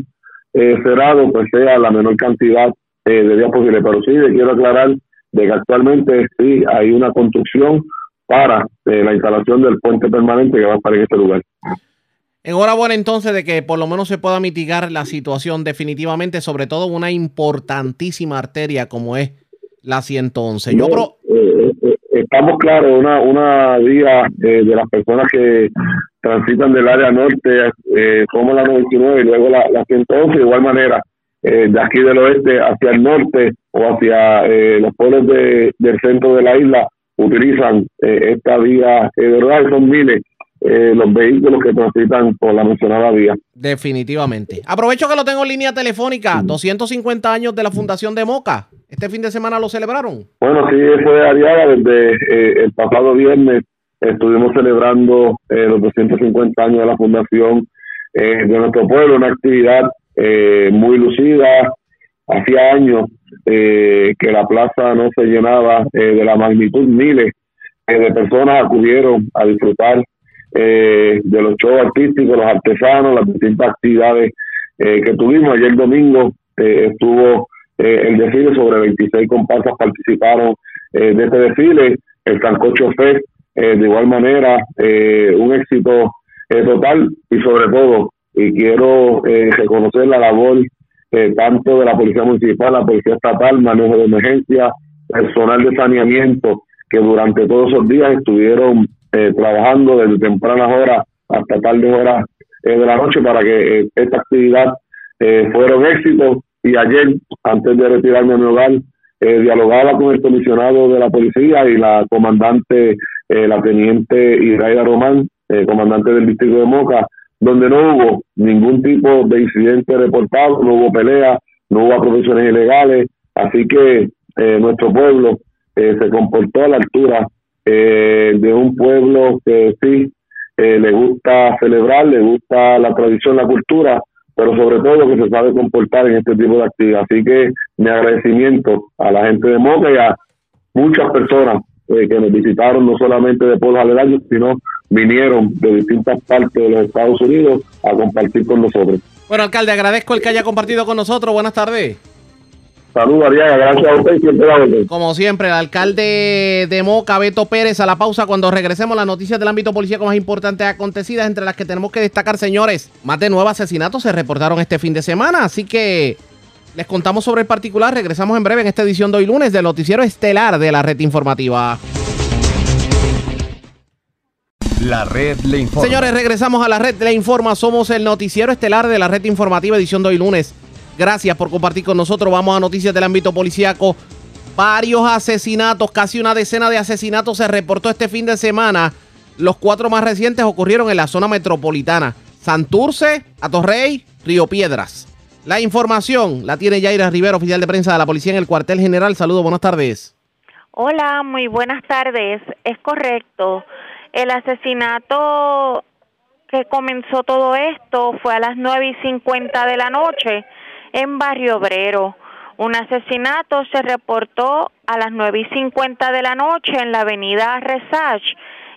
cerrado, pues sea la menor cantidad de días posible. Pero sí, le quiero aclarar de que actualmente sí hay una construcción para la instalación del puente permanente que va a estar en este lugar. Enhorabuena entonces de que por lo menos se pueda mitigar la situación definitivamente, sobre todo una importantísima arteria como es la 111. Yo eh, eh, estamos claros, una, una vía de las personas que transitan del área norte, eh, como la 99 y luego la, la 111, de igual manera, de aquí del oeste hacia el norte, o hacia los pueblos de, del centro de la isla utilizan esta vía de verdad son miles eh, los vehículos que transitan por la mencionada vía. Definitivamente. Aprovecho que lo tengo en línea telefónica. 250 años de la Fundación de Moca. ¿Este fin de semana lo celebraron? Bueno, sí, fue Ariaga. Desde eh, el pasado viernes estuvimos celebrando eh, los 250 años de la Fundación de nuestro pueblo. Una actividad muy lucida. Hacía años que la plaza no se llenaba de la magnitud. Miles de personas acudieron a disfrutar eh, de los shows artísticos, los artesanos, las distintas actividades eh, que tuvimos. Ayer domingo eh, estuvo el desfile, sobre 26 comparsas participaron de este desfile, el Sancocho Fest, de igual manera, un éxito total y sobre todo, y quiero reconocer la labor tanto de la Policía Municipal, la Policía Estatal, manejo de emergencia, personal de saneamiento, que durante todos esos días estuvieron eh, trabajando desde tempranas horas hasta tardes horas eh, de la noche para que eh, esta actividad fuera un éxito. Y ayer, antes de retirarme a mi hogar, dialogaba con el comisionado de la policía y la comandante, la teniente Iraida Román, comandante del distrito de Moca, donde no hubo ningún tipo de incidente reportado, no hubo pelea, no hubo apropiaciones ilegales, así que nuestro pueblo se comportó a la altura eh, de un pueblo que sí eh, le gusta celebrar, le gusta la tradición, la cultura, pero sobre todo que se sabe comportar en este tipo de actividad. Así que mi agradecimiento a la gente de Moca y a muchas personas eh, que nos visitaron, no solamente de pueblos aledaños, sino vinieron de distintas partes de los Estados Unidos a compartir con nosotros. Bueno, alcalde, agradezco el que haya compartido con nosotros. Buenas tardes. Saludos, Ariaga. Gracias a usted siempre Como siempre, el alcalde de Moca, Beto Pérez, a la pausa cuando regresemos las noticias del ámbito policíaco más importantes acontecidas, entre las que tenemos que destacar, señores. Más de nueve asesinatos se reportaron este fin de semana, así que les contamos sobre el particular. Regresamos en breve en esta edición de hoy lunes del noticiero estelar de la red informativa. La red le informa. Señores, regresamos a la red le informa. Somos el noticiero estelar de la red informativa edición de hoy lunes. Gracias por compartir con nosotros. Vamos a noticias del ámbito policíaco. Varios asesinatos, casi una decena de asesinatos se reportó este fin de semana. Los cuatro más recientes ocurrieron en la zona metropolitana. Santurce, Atorrey, Río Piedras. La información la tiene Yaira Rivera, oficial de prensa de la policía en el cuartel general. Saludos, buenas tardes. Hola, muy buenas tardes. Es correcto. El asesinato que comenzó todo esto fue a las nueve y cincuenta de la noche en Barrio Obrero. Un asesinato se reportó a las nueve y cincuenta de la noche en la avenida Resach,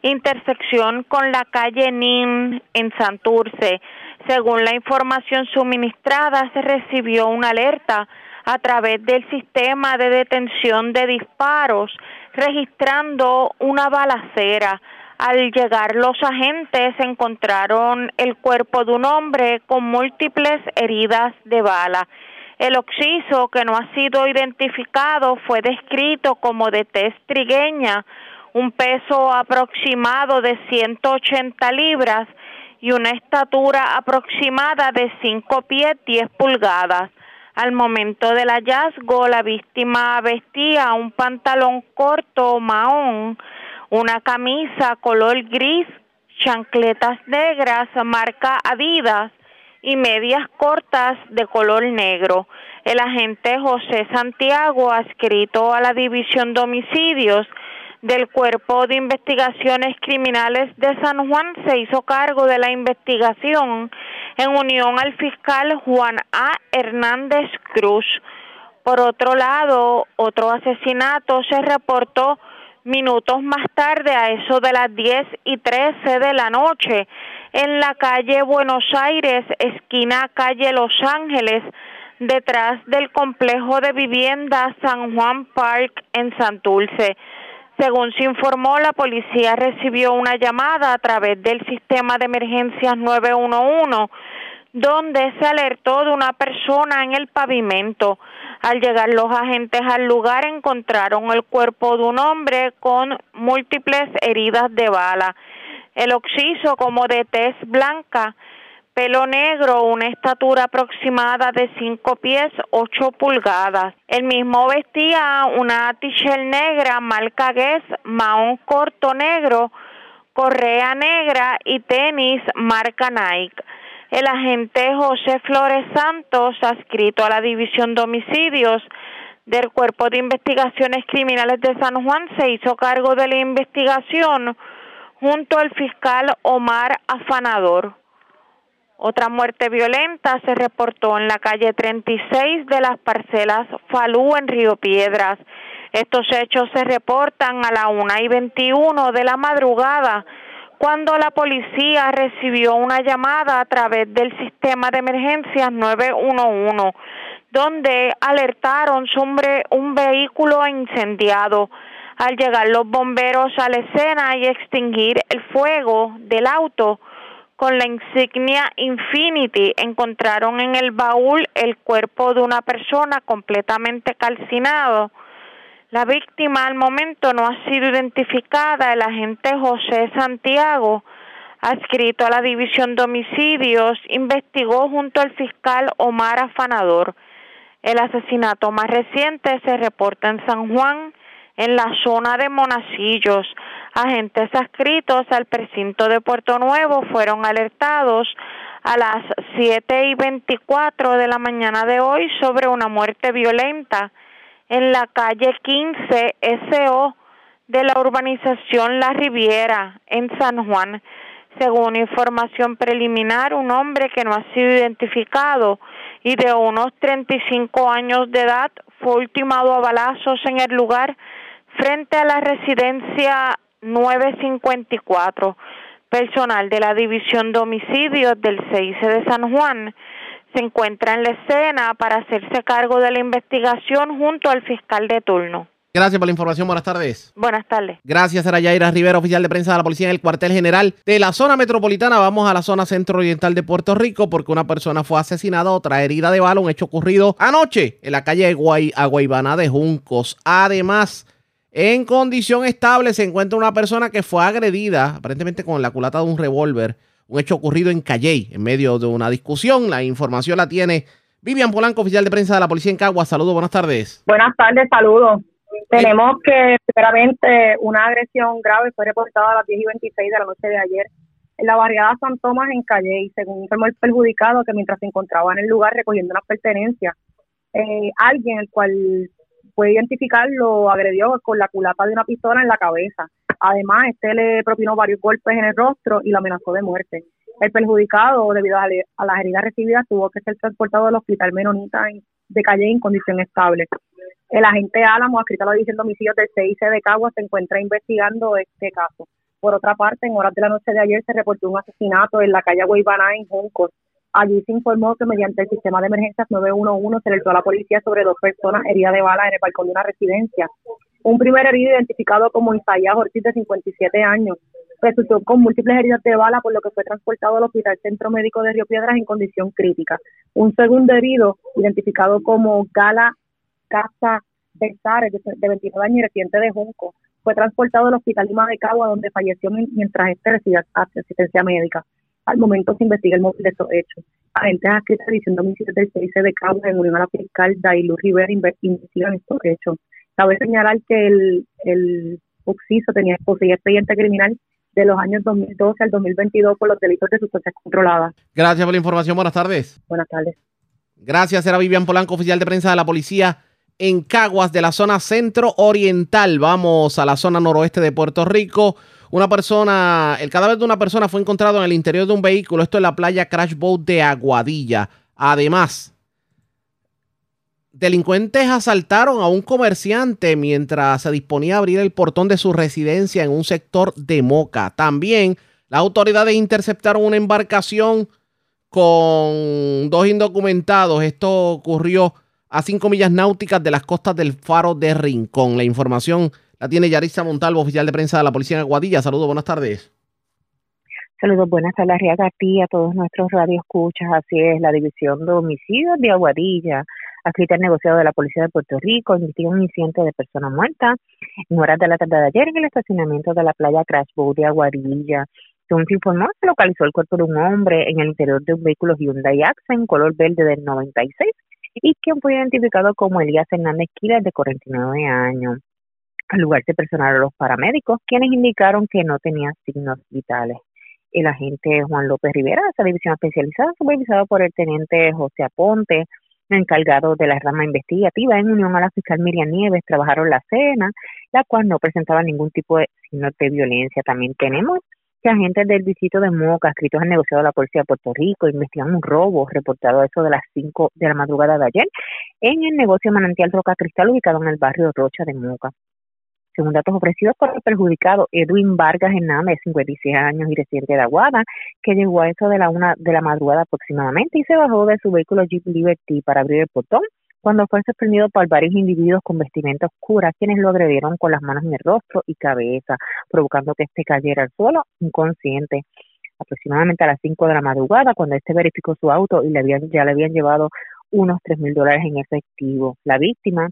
intersección con la calle Nin en Santurce. Según la información suministrada, se recibió una alerta a través del sistema de detención de disparos, registrando una balacera. Al llegar los agentes encontraron el cuerpo de un hombre con múltiples heridas de bala. El occiso, que no ha sido identificado, fue descrito como de tez trigueña, un peso aproximado de 180 libras y una estatura aproximada de 5 pies 10 pulgadas. Al momento del hallazgo, la víctima vestía un pantalón corto mahón una camisa color gris, chancletas negras, marca Adidas y medias cortas de color negro. El agente José Santiago, adscrito a la División de Homicidios del Cuerpo de Investigaciones Criminales de San Juan, se hizo cargo de la investigación en unión al fiscal Juan A. Hernández Cruz. Por otro lado, otro asesinato se reportó minutos más tarde, a eso de las 10 y 13 de la noche, en la calle Buenos Aires, esquina calle Los Ángeles, detrás del complejo de vivienda San Juan Park en Santurce. Según se informó, la policía recibió una llamada a través del sistema de emergencias 911 donde se alertó de una persona en el pavimento. Al llegar los agentes al lugar encontraron el cuerpo de un hombre con múltiples heridas de bala. El occiso como de tez blanca pelo negro, una estatura aproximada de 5 pies 8 pulgadas. El mismo vestía una t-shirt negra marca Guess, maón corto negro, correa negra y tenis marca Nike. El agente José Flores Santos, adscrito a la División de Homicidios del Cuerpo de Investigaciones Criminales de San Juan, se hizo cargo de la investigación junto al fiscal Omar Afanador. Otra muerte violenta se reportó en la calle 36 de las parcelas Falú en Río Piedras. Estos hechos se reportan a la una y 21 de la madrugada cuando la policía recibió una llamada a través del sistema de emergencias 911, donde alertaron sobre un vehículo incendiado. Al llegar los bomberos a la escena y extinguir el fuego del auto con la insignia Infinity, encontraron en el baúl el cuerpo de una persona completamente calcinado la víctima al momento no ha sido identificada. El agente José Santiago, adscrito a la División de Homicidios, investigó junto al fiscal Omar Afanador. El asesinato más reciente se reporta en San Juan, en la zona de Monacillos. Agentes adscritos al precinto de Puerto Nuevo fueron alertados a las 7 y 24 de la mañana de hoy sobre una muerte violenta en la calle 15 SO de la urbanización La Riviera en San Juan. Según información preliminar, un hombre que no ha sido identificado y de unos 35 años de edad fue ultimado a balazos en el lugar frente a la residencia 954. Personal de la División de Homicidios del CIC de San Juan se encuentra en la escena para hacerse cargo de la investigación junto al fiscal de turno. Gracias por la información. Buenas tardes. Buenas tardes. Gracias, era Yaira Rivera, oficial de prensa de la policía en el cuartel general de la zona metropolitana. Vamos a la zona centro-oriental de Puerto Rico porque una persona fue asesinada, otra herida de bala, un hecho ocurrido anoche en la calle Guay, Aguaybana de Juncos. Además, en condición estable se encuentra una persona que fue agredida, aparentemente con la culata de un revólver un hecho ocurrido en Calley en medio de una discusión. La información la tiene Vivian Polanco, oficial de prensa de la policía en Cagua. Saludos, buenas tardes. Buenas tardes, saludos. Tenemos que, primeramente, una agresión grave fue reportada a las 10 y 26 de la noche de ayer en la barriada San Tomás en Calley, según informó el perjudicado que mientras se encontraba en el lugar recogiendo unas pertenencias, eh, alguien, el cual puede identificarlo, agredió con la culata de una pistola en la cabeza. Además, este le propinó varios golpes en el rostro y lo amenazó de muerte. El perjudicado, debido a, las heridas recibidas, tuvo que ser transportado al hospital Menonita de Calle en condición estable. El agente Álamo, adscrito a la División de Homicidios del CIC de Cagua, se encuentra investigando este caso. Por otra parte, en horas de la noche de ayer se reportó un asesinato en la calle Guaybaná, en Juncos. Allí se informó que mediante el sistema de emergencias 911 se alertó a la policía sobre dos personas heridas de bala en el balcón de una residencia. Un primer herido identificado como Isaías Ortiz de 57 años resultó con múltiples heridas de bala por lo que fue transportado al Hospital Centro Médico de Río Piedras en condición crítica. Un segundo herido identificado como Gala Casa Besares de 29 años y residente de Junco fue transportado al Hospital Lima de Cagua donde falleció mientras este recibía asistencia médica. Al momento se investiga el móvil de estos hechos. Agentes adscritos diciendo homicidios del CIC de Cabo en unión a la fiscal Dailu Rivera investigan estos hechos. Cabe señalar que el, el Uxiso tenía poseía expediente criminal de los años 2012 al 2022 por los delitos de sustancias controladas. Gracias por la información. Buenas tardes. Buenas tardes. Gracias. Era Vivian Polanco, oficial de prensa de la policía en Caguas de la zona centro oriental. Vamos a la zona noroeste de Puerto Rico. Una persona, el cadáver de una persona fue encontrado en el interior de un vehículo. Esto es la playa Crash Boat de Aguadilla. Además, delincuentes asaltaron a un comerciante mientras se disponía a abrir el portón de su residencia en un sector de Moca. También las autoridades interceptaron una embarcación con dos indocumentados. Esto ocurrió a cinco millas náuticas de las costas del faro de Rincón. La información la tiene Yarisa Montalvo, oficial de prensa de la Policía en Aguadilla. Saludos, buenas tardes. Saludos, buenas tardes, a ti, a todos nuestros radioescuchas. Así es, la División de Homicidios de Aguadilla, adscrita al negociado de la Policía de Puerto Rico, investiga un incidente de persona muerta en horas de la tarde de ayer en el estacionamiento de la playa Crash de Aguadilla Según se informó, se localizó el cuerpo de un hombre en el interior de un vehículo Hyundai Accent color verde del 96 y quien fue identificado como Elías Hernández Quiles de 49 años. Al lugar se personaron los paramédicos, quienes indicaron que no tenía signos vitales. El agente Juan López Rivera de esa división especializada, supervisado por el teniente José Aponte, encargado de la rama investigativa, en unión a la fiscal Miriam Nieves, trabajaron la cena, la cual no presentaba ningún tipo de signos de violencia. También tenemos que agentes del distrito de Moca, escritos al negociado de la Policía de Puerto Rico, investigan un robo reportado a eso de las 5 de la madrugada de ayer en el negocio Manantial Roca Cristal ubicado en el barrio Rocha de Moca. Según datos ofrecidos por el perjudicado Edwin Vargas Hernández, 56 años y residente de Aguada, que llegó a eso de la una de la madrugada aproximadamente y se bajó de su vehículo Jeep Liberty para abrir el portón cuando fue sorprendido por varios individuos con vestimenta oscura, quienes lo agredieron con las manos en el rostro y cabeza, provocando que este cayera al suelo inconsciente. Aproximadamente a las 5 de la madrugada, cuando este verificó su auto y le habían, ya le habían llevado unos tres mil dólares en efectivo. La víctima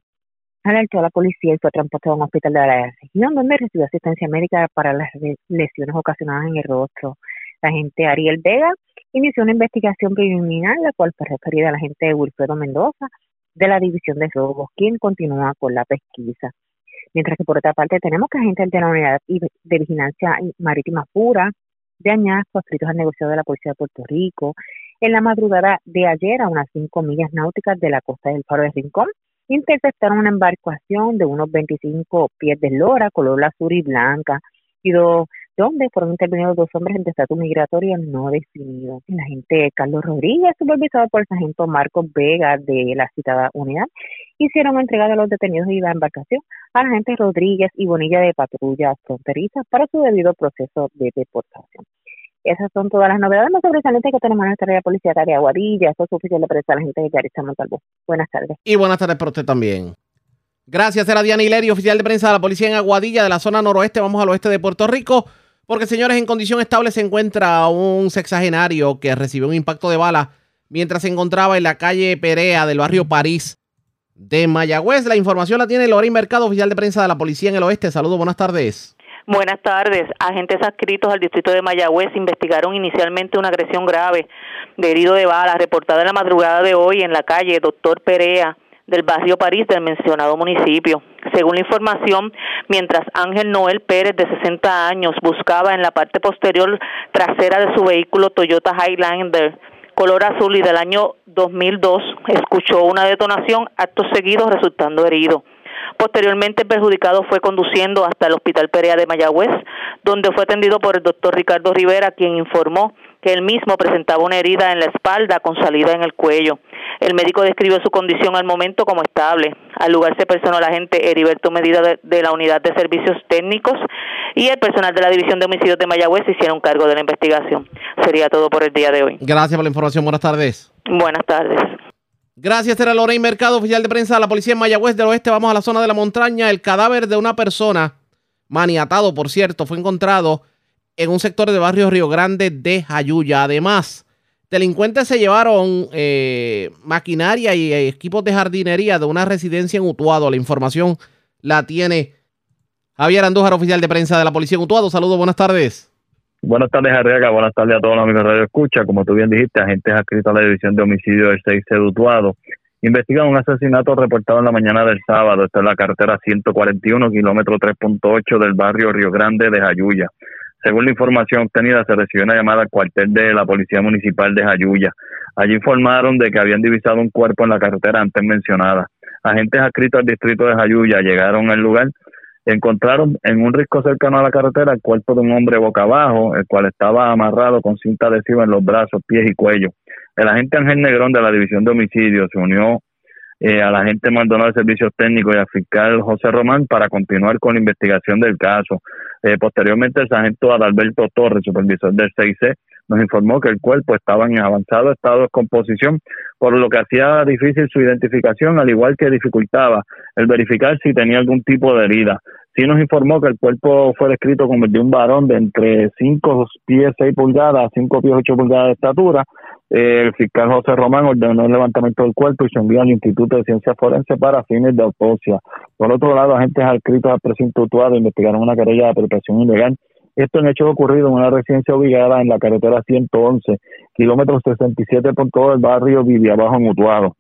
alertó a la policía y fue transportado a un hospital de la región donde recibió asistencia médica para las lesiones ocasionadas en el rostro. La agente Ariel Vega inició una investigación preliminar, la cual fue referida a la agente Wilfredo Mendoza de la División de Robos, quien continúa con la pesquisa. Mientras que por otra parte tenemos que agentes de la Unidad de Vigilancia Marítima Pura de Añasco, adscritos al negocio de la Policía de Puerto Rico, en la madrugada de ayer a unas cinco millas náuticas de la costa del Faro de Rincón, interceptaron una embarcación de unos 25 pies de lora, color azul y blanca, y dos donde fueron intervenidos dos hombres en estatus migratorio no definido. El agente Carlos Rodríguez, supervisado por el sargento Marcos Vega de la citada unidad, hicieron entrega de los detenidos y la embarcación a la agente Rodríguez y Bonilla de Patrulla Fronteriza para su debido proceso de deportación. Esas son todas las novedades más sobresalientes que tenemos en nuestra área policía de Aguadilla. Eso es de prensa a la gente de Yaritza Montalvo. Buenas tardes. Y buenas tardes para usted también. Gracias, era Diana Hileri, oficial de prensa de la policía en Aguadilla, de la zona noroeste. Vamos al oeste de Puerto Rico. Porque, señores, en condición estable se encuentra un sexagenario que recibió un impacto de bala mientras se encontraba en la calle Perea del barrio París de Mayagüez. La información la tiene Lorín Mercado, oficial de prensa de la policía en el oeste. Saludos, buenas tardes. Buenas tardes. Agentes adscritos al distrito de Mayagüez investigaron inicialmente una agresión grave de herido de bala reportada en la madrugada de hoy en la calle Doctor Perea del barrio París del mencionado municipio. Según la información, mientras Ángel Noel Pérez, de 60 años, buscaba en la parte posterior trasera de su vehículo Toyota Highlander color azul y del año 2002, escuchó una detonación, actos seguidos resultando herido. Posteriormente, el perjudicado fue conduciendo hasta el Hospital Perea de Mayagüez, donde fue atendido por el doctor Ricardo Rivera, quien informó que él mismo presentaba una herida en la espalda con salida en el cuello. El médico describió su condición al momento como estable. Al lugar se personó la agente Heriberto Medida de, la Unidad de Servicios Técnicos y el personal de la División de Homicidios de Mayagüez hicieron cargo de la investigación. Sería todo por el día de hoy. Gracias por la información. Buenas tardes. Buenas tardes. Gracias, era Lorraine Mercado, oficial de prensa de la policía en Mayagüez del Oeste. Vamos a la zona de la montaña. El cadáver de una persona, maniatado por cierto, fue encontrado en un sector de barrio Río Grande de Jayuya. Además, delincuentes se llevaron eh, maquinaria y eh, equipos de jardinería de una residencia en Utuado. La información la tiene Javier Andújar, oficial de prensa de la policía en Utuado. Saludos, buenas tardes. Buenas tardes, Arriaga. Buenas tardes a todos los amigos de Radio Escucha. Como tú bien dijiste, agentes adscritos a la División de Homicidio del 6 de Utuado investigan un asesinato reportado en la mañana del sábado. Esta es la carretera 141, kilómetro 3.8 del barrio Río Grande de Jayuya. Según la información obtenida, se recibió una llamada al cuartel de la Policía Municipal de Jayuya. Allí informaron de que habían divisado un cuerpo en la carretera antes mencionada. Agentes adscritos al distrito de Jayuya llegaron al lugar encontraron en un risco cercano a la carretera el cuerpo de un hombre boca abajo, el cual estaba amarrado con cinta adhesiva en los brazos, pies y cuello. El agente Ángel Negrón de la División de Homicidios se unió eh, al agente Maldonado de Servicios Técnicos y al fiscal José Román para continuar con la investigación del caso. Eh, posteriormente, el sargento Adalberto Torres, supervisor del 6C, nos informó que el cuerpo estaba en avanzado estado de descomposición, por lo que hacía difícil su identificación, al igual que dificultaba el verificar si tenía algún tipo de herida. Sí nos informó que el cuerpo fue descrito como el de un varón de entre 5 pies 6 pulgadas a 5 pies 8 pulgadas de estatura, el fiscal José Román ordenó el levantamiento del cuerpo y se envió al Instituto de Ciencias Forenses para fines de autopsia. Por otro lado, agentes adscritos al presunto tuado investigaron una querella de apropiación ilegal Esto en hechos ocurrido en una residencia ubicada en la carretera 111, kilómetro 67.2 del barrio Viviabajo en Utuado.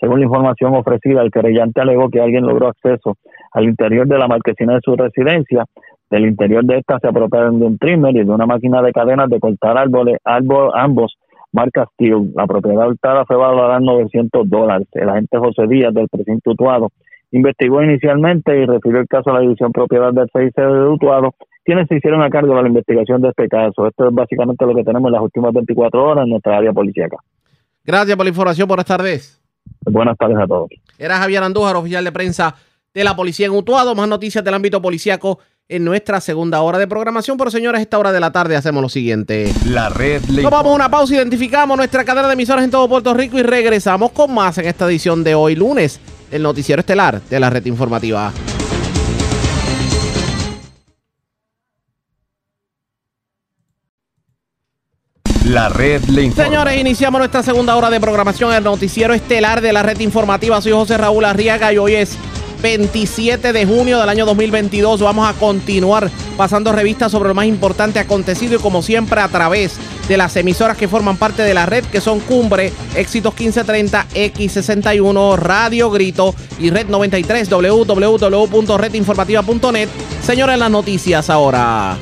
Según la información ofrecida, el querellante alegó que alguien logró acceso al interior de la marquesina de su residencia. Del interior de esta se apropiaron de un trimmer y de una máquina de cadenas de cortar árboles, ambos marca Steel. La propiedad hurtada fue valorada en 900 dólares. El agente José Díaz del precinto Utuado investigó inicialmente y refirió el caso a la División Propiedad del CIC de Utuado, quienes se hicieron a cargo de la investigación de este caso. Esto es básicamente lo que tenemos en las últimas 24 horas en nuestra área policíaca. Gracias por la información. Buenas tardes. Buenas tardes a todos. Era Javier Andújar, oficial de prensa de la policía en Utuado. Más noticias del ámbito policíaco en nuestra segunda hora de programación. Pero señores, a esta hora de la tarde hacemos lo siguiente. La red le a una pausa, identificamos nuestra cadena de emisoras en todo Puerto Rico y regresamos con más en esta edición de hoy lunes, el noticiero estelar de la red informativa. La red le. Señores, iniciamos nuestra segunda hora de programación, el noticiero estelar de la red informativa. Soy José Raúl Arriaga y hoy es 27 de junio del año 2022. Vamos a continuar pasando revistas sobre lo más importante acontecido y como siempre a través de las emisoras que forman parte de la red que son Cumbre, Éxitos 1530, X61, Radio Grito y Red 93, www.redinformativa.net. Señores, las noticias ahora.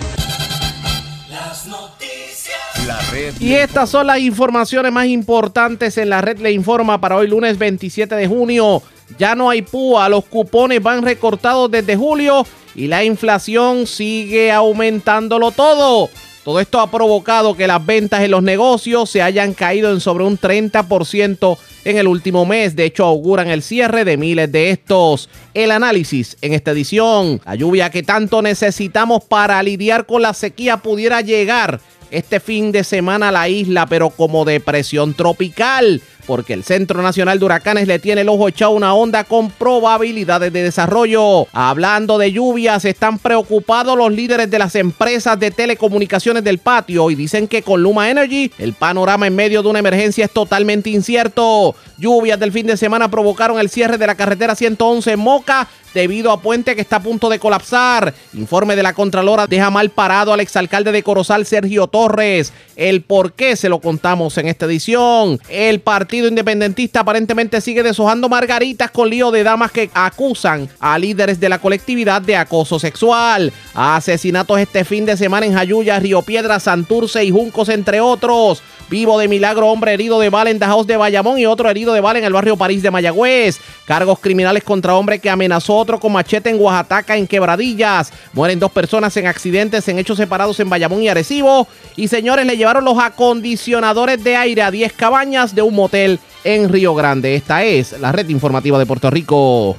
Y estas son las informaciones más importantes en la red le informa para hoy lunes 27 de junio. Ya no hay púa, los cupones van recortados desde julio y la inflación sigue aumentándolo todo. Todo esto ha provocado que las ventas en los negocios se hayan caído en sobre un 30% en el último mes. De hecho, auguran el cierre de miles de estos. El análisis en esta edición. La lluvia que tanto necesitamos para lidiar con la sequía pudiera llegar este fin de semana la isla, pero como depresión tropical porque el Centro Nacional de Huracanes le tiene el ojo echado una onda con probabilidades de desarrollo. Hablando de lluvias, están preocupados los líderes de las empresas de telecomunicaciones del patio y dicen que con Luma Energy el panorama en medio de una emergencia es totalmente incierto. Lluvias del fin de semana provocaron el cierre de la carretera 111 en Moca debido a puente que está a punto de colapsar. Informe de la Contralora deja mal parado al exalcalde de Corozal, Sergio Torres. El por qué se lo contamos en esta edición. El Partido Independentista aparentemente sigue deshojando margaritas con lío de damas que acusan a líderes de la colectividad de acoso sexual. Asesinatos este fin de semana en Jayuya, Río Piedra, Santurce y Juncos, entre otros. Vivo de milagro, hombre herido de bala en Dajaos de Bayamón y otro herido de bala en el barrio París de Mayagüez. Cargos criminales contra hombre que amenazó otro con machete en Oaxaca en Quebradillas. Mueren dos personas en accidentes en hechos separados en Bayamón y Arecibo. Y señores, le llevaron los acondicionadores de aire a 10 cabañas de un motel en Río Grande. Esta es la red informativa de Puerto Rico.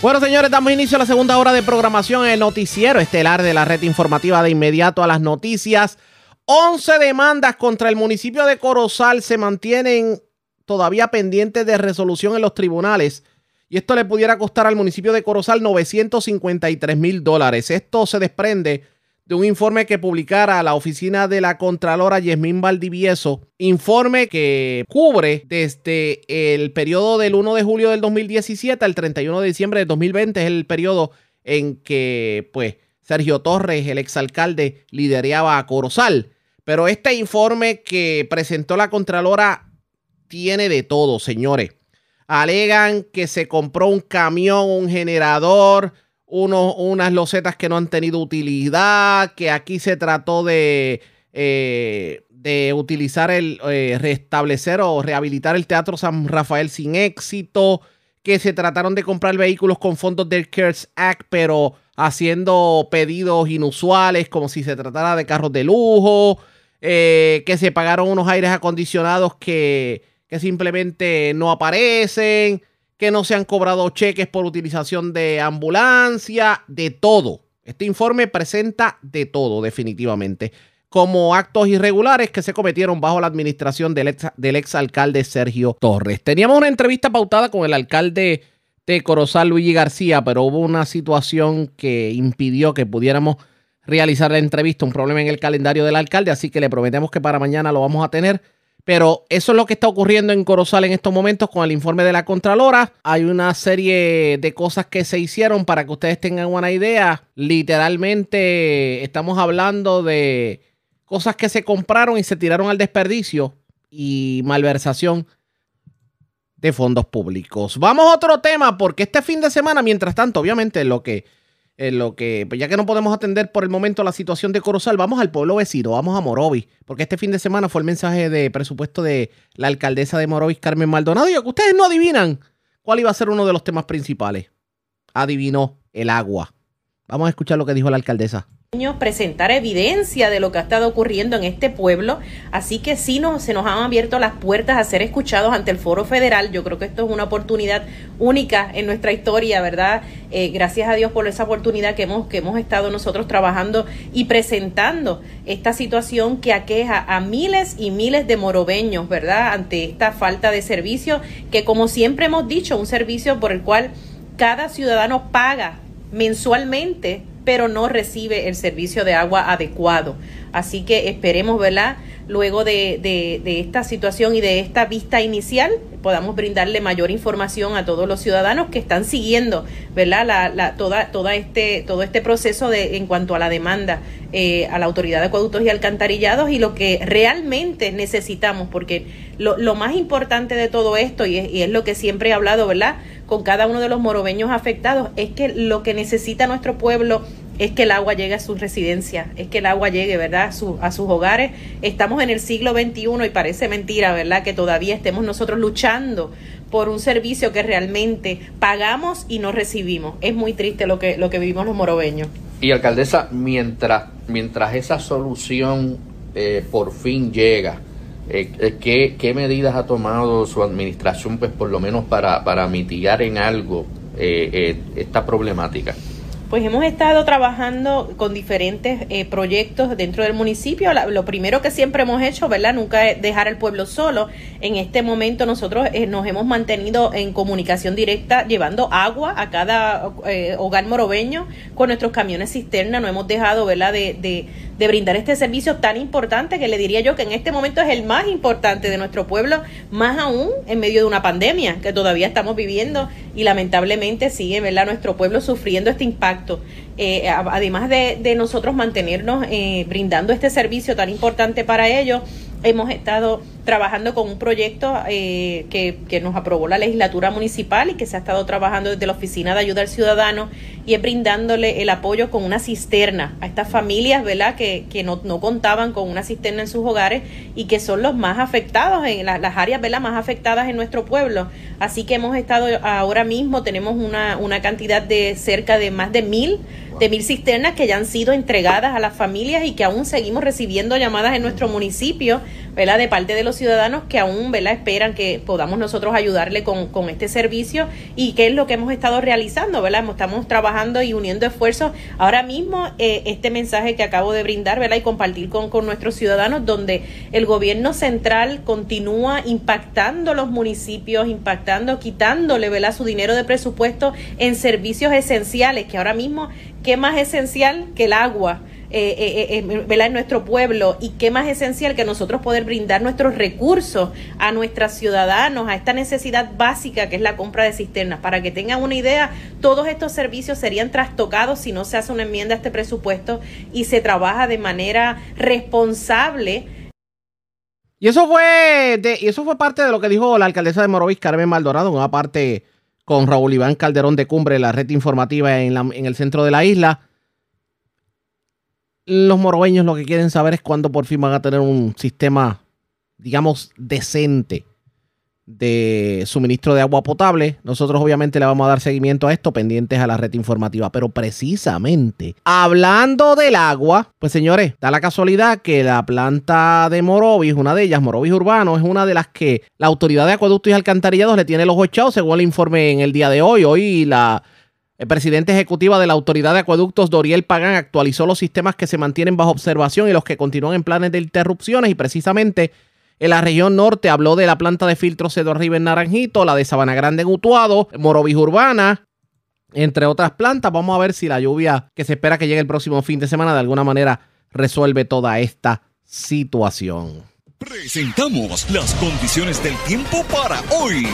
Bueno, señores, damos inicio a la segunda hora de programación en el noticiero estelar de la red informativa de inmediato a las noticias. 11 demandas contra el municipio de Corozal se mantienen todavía pendientes de resolución en los tribunales. Y esto le pudiera costar al municipio de Corozal 953 mil dólares. Esto se desprende de un informe que publicara la oficina de la Contralora Yasmín Valdivieso. Informe que cubre desde el periodo del 1 de julio del 2017 al 31 de diciembre del 2020. Es el periodo en que, pues, Sergio Torres, el exalcalde, lideraba a Corozal. Pero este informe que presentó la Contralora tiene de todo, señores. Alegan que se compró un camión, un generador, unas losetas que no han tenido utilidad, que aquí se trató de, eh, de utilizar el, eh, restablecer o rehabilitar el Teatro San Rafael sin éxito, que se trataron de comprar vehículos con fondos del CARES Act, pero haciendo pedidos inusuales, como si se tratara de carros de lujo, eh, que se pagaron unos aires acondicionados que, que simplemente no aparecen, que no se han cobrado cheques por utilización de ambulancia, de todo. Este informe presenta de todo, definitivamente, como actos irregulares que se cometieron bajo la administración del ex, del ex alcalde Sergio Torres. Teníamos una entrevista pautada con el alcalde de Corozal, Luigi García, pero hubo una situación que impidió que pudiéramos realizar la entrevista, un problema en el calendario del alcalde, así que le prometemos que para mañana lo vamos a tener. Pero eso es lo que está ocurriendo en Corozal en estos momentos con el informe de la Contralora. Hay una serie de cosas que se hicieron para que ustedes tengan una idea. Literalmente estamos hablando de cosas que se compraron y se tiraron al desperdicio y malversación de fondos públicos. Vamos a otro tema porque este fin de semana, mientras tanto, obviamente lo que en lo que, pues ya que no podemos atender por el momento la situación de Corozal, vamos al pueblo vecino, vamos a Morovis, porque este fin de semana fue el mensaje de presupuesto de la alcaldesa de Morovis, Carmen Maldonado, y ustedes no adivinan cuál iba a ser uno de los temas principales. Adivinó el agua. Vamos a escuchar lo que dijo la alcaldesa presentar evidencia de lo que ha estado ocurriendo en este pueblo, así que sí nos, se nos han abierto las puertas a ser escuchados ante el foro federal. Yo creo que esto es una oportunidad única en nuestra historia, ¿verdad? Eh, gracias a Dios por esa oportunidad que hemos, que hemos estado nosotros trabajando y presentando esta situación que aqueja a miles y miles de morobeños, ¿verdad? Ante esta falta de servicio, que como siempre hemos dicho, un servicio por el cual cada ciudadano paga mensualmente pero no recibe el servicio de agua adecuado. Así que esperemos, ¿verdad? Luego de, de, esta situación y de esta vista inicial, podamos brindarle mayor información a todos los ciudadanos que están siguiendo, ¿verdad? La, la, toda, toda este, todo este proceso de, en cuanto a la demanda eh, a la Autoridad de Acueductos y Alcantarillados y lo que realmente necesitamos, porque lo, lo más importante de todo esto, y es, y es lo que siempre he hablado, ¿verdad? Con cada uno de los morobeños afectados, es que lo que necesita nuestro pueblo es que el agua llegue a sus residencias, es que el agua llegue, ¿verdad?, a, a sus hogares. Estamos en el siglo XXI y parece mentira, ¿verdad?, que todavía estemos nosotros luchando por un servicio que realmente pagamos y no recibimos. Es muy triste lo que, lo que vivimos los morobeños. Y alcaldesa, mientras, mientras esa solución eh, por fin llega, eh, eh, ¿qué, ¿qué, medidas ha tomado su administración, pues por lo menos para, para mitigar en algo esta problemática? Pues hemos estado trabajando con diferentes eh, proyectos dentro del municipio. lo primero que siempre hemos hecho, ¿verdad? Nunca es dejar al pueblo solo. En este momento nosotros eh, nos hemos mantenido en comunicación directa llevando agua a cada eh, hogar morobeño con nuestros camiones cisterna. No hemos dejado, ¿verdad? De, de, de brindar este servicio tan importante que le diría yo que en este momento es el más importante de nuestro pueblo, más aún en medio de una pandemia que todavía estamos viviendo y lamentablemente sigue, ¿verdad? Nuestro pueblo sufriendo este impacto eh, además de, nosotros mantenernos eh, brindando este servicio tan importante para ellos, hemos estado trabajando con un proyecto eh, que, nos aprobó la legislatura municipal y que se ha estado trabajando desde la Oficina de Ayuda al Ciudadano y es brindándole el apoyo con una cisterna a estas familias, ¿verdad? Que, que no, no contaban con una cisterna en sus hogares y que son los más afectados, en las áreas, ¿verdad? Más afectadas en nuestro pueblo. Así que hemos estado ahora mismo, tenemos una, una cantidad de cerca de más de mil de mil cisternas que ya han sido entregadas a las familias y que aún seguimos recibiendo llamadas en nuestro municipio, ¿verdad? De parte de los ciudadanos que aún, ¿verdad? Esperan que podamos nosotros ayudarle con, con este servicio y qué es lo que hemos estado realizando, ¿verdad? Estamos trabajando y uniendo esfuerzos. Ahora mismo, eh, este mensaje que acabo de brindar, ¿verdad? Y compartir con, con nuestros ciudadanos, donde el gobierno central continúa impactando los municipios, impactando, quitándole, ¿verdad? Su dinero de presupuesto en servicios esenciales, que ahora mismo ¿Qué más esencial que el agua? Eh, eh, eh, eh en nuestro pueblo y qué más esencial que nosotros poder brindar nuestros recursos a nuestros ciudadanos, a esta necesidad básica que es la compra de cisternas. Para que tengan una idea, todos estos servicios serían trastocados si no se hace una enmienda a este presupuesto y se trabaja de manera responsable. Y eso fue de, y eso fue parte de lo que dijo la alcaldesa de Morovis, Carmen Maldonado, una parte con Raúl Iván Calderón de Cumbre, la red informativa en, el centro de la isla. Los morobeños lo que quieren saber es cuándo por fin van a tener un sistema, digamos, decente de suministro de agua potable. Nosotros obviamente le vamos a dar seguimiento a esto pendientes a la red informativa. Pero precisamente, hablando del agua, pues señores, da la casualidad que la planta de Morovis, una de ellas, Morovis Urbano, es una de las que la Autoridad de Acueductos y Alcantarillados le tiene los ocho según el informe en el día de hoy. Hoy la el presidente ejecutiva de la Autoridad de Acueductos, Doriel Pagán, actualizó los sistemas que se mantienen bajo observación y los que continúan en planes de interrupciones y precisamente en la región norte habló de la planta de filtro Cedro Arriba en Naranjito, la de Sabana Grande en Utuado, Morovis Urbana, entre otras plantas. Vamos a ver si la lluvia que se espera que llegue el próximo fin de semana de alguna manera resuelve toda esta situación. Presentamos las condiciones del tiempo para hoy.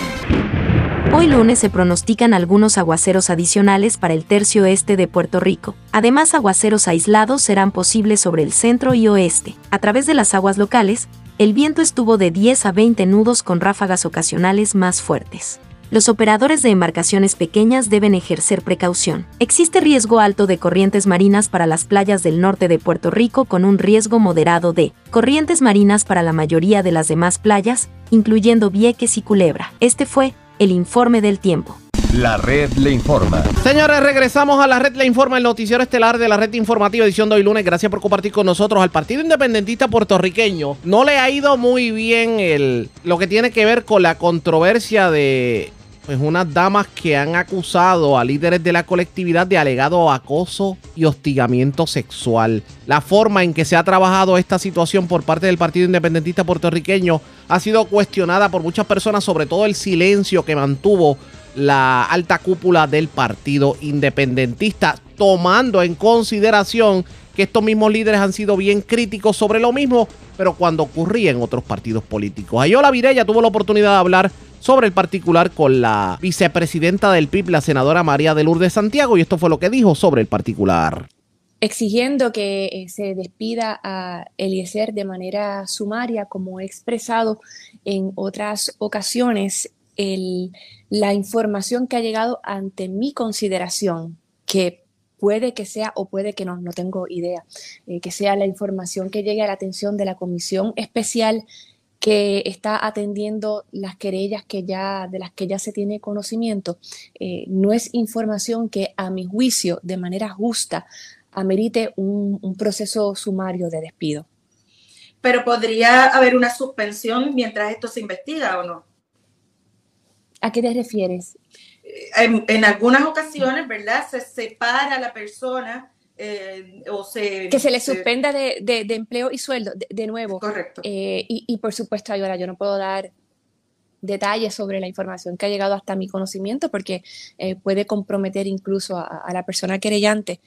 Hoy lunes se pronostican algunos aguaceros adicionales para el tercio este de Puerto Rico. Además, aguaceros aislados serán posibles sobre el centro y oeste. A través de las aguas locales, el viento estuvo de 10 a 20 nudos con ráfagas ocasionales más fuertes los operadores de embarcaciones pequeñas deben ejercer precaución. Existe riesgo alto de corrientes marinas para las playas del norte de Puerto Rico con un riesgo moderado de corrientes marinas para la mayoría de las demás playas, incluyendo Vieques y Culebra. Este fue el informe del tiempo. La red le informa. Señores, regresamos a la red le informa, el noticiero estelar de la red informativa edición de hoy lunes. Gracias por compartir con nosotros. Al Partido Independentista Puertorriqueño no le ha ido muy bien el, lo que tiene que ver con la controversia de pues unas damas que han acusado a líderes de la colectividad de alegado acoso y hostigamiento sexual. La forma en que se ha trabajado esta situación por parte del Partido Independentista puertorriqueño ha sido cuestionada por muchas personas, sobre todo el silencio que mantuvo la alta cúpula del Partido Independentista, tomando en consideración que estos mismos líderes han sido bien críticos sobre lo mismo, pero cuando ocurría en otros partidos políticos. Ayola Virella tuvo la oportunidad de hablar sobre el particular con la vicepresidenta del PIB, la senadora María de Lourdes Santiago, y esto fue lo que dijo sobre el particular. Exigiendo que eh, se despida a Eliezer de manera sumaria, como he expresado en otras ocasiones, la información que ha llegado ante mi consideración, que puede que sea o puede que no, no tengo idea, eh, que sea la información que llegue a la atención de la Comisión Especial que está atendiendo las querellas que ya, de las que ya se tiene conocimiento, eh, no es información que a mi juicio, de manera justa, amerite un, un proceso sumario de despido. Pero podría haber una suspensión mientras esto se investiga o no. ¿A qué te refieres? En, en algunas ocasiones, ¿verdad? Se separa a la persona eh, o se, que se le suspenda de, de, empleo y sueldo, de, nuevo. Correcto. Eh, y, y, por supuesto, ahora yo no puedo dar detalles sobre la información que ha llegado hasta mi conocimiento porque eh, puede comprometer incluso a, a la persona querellante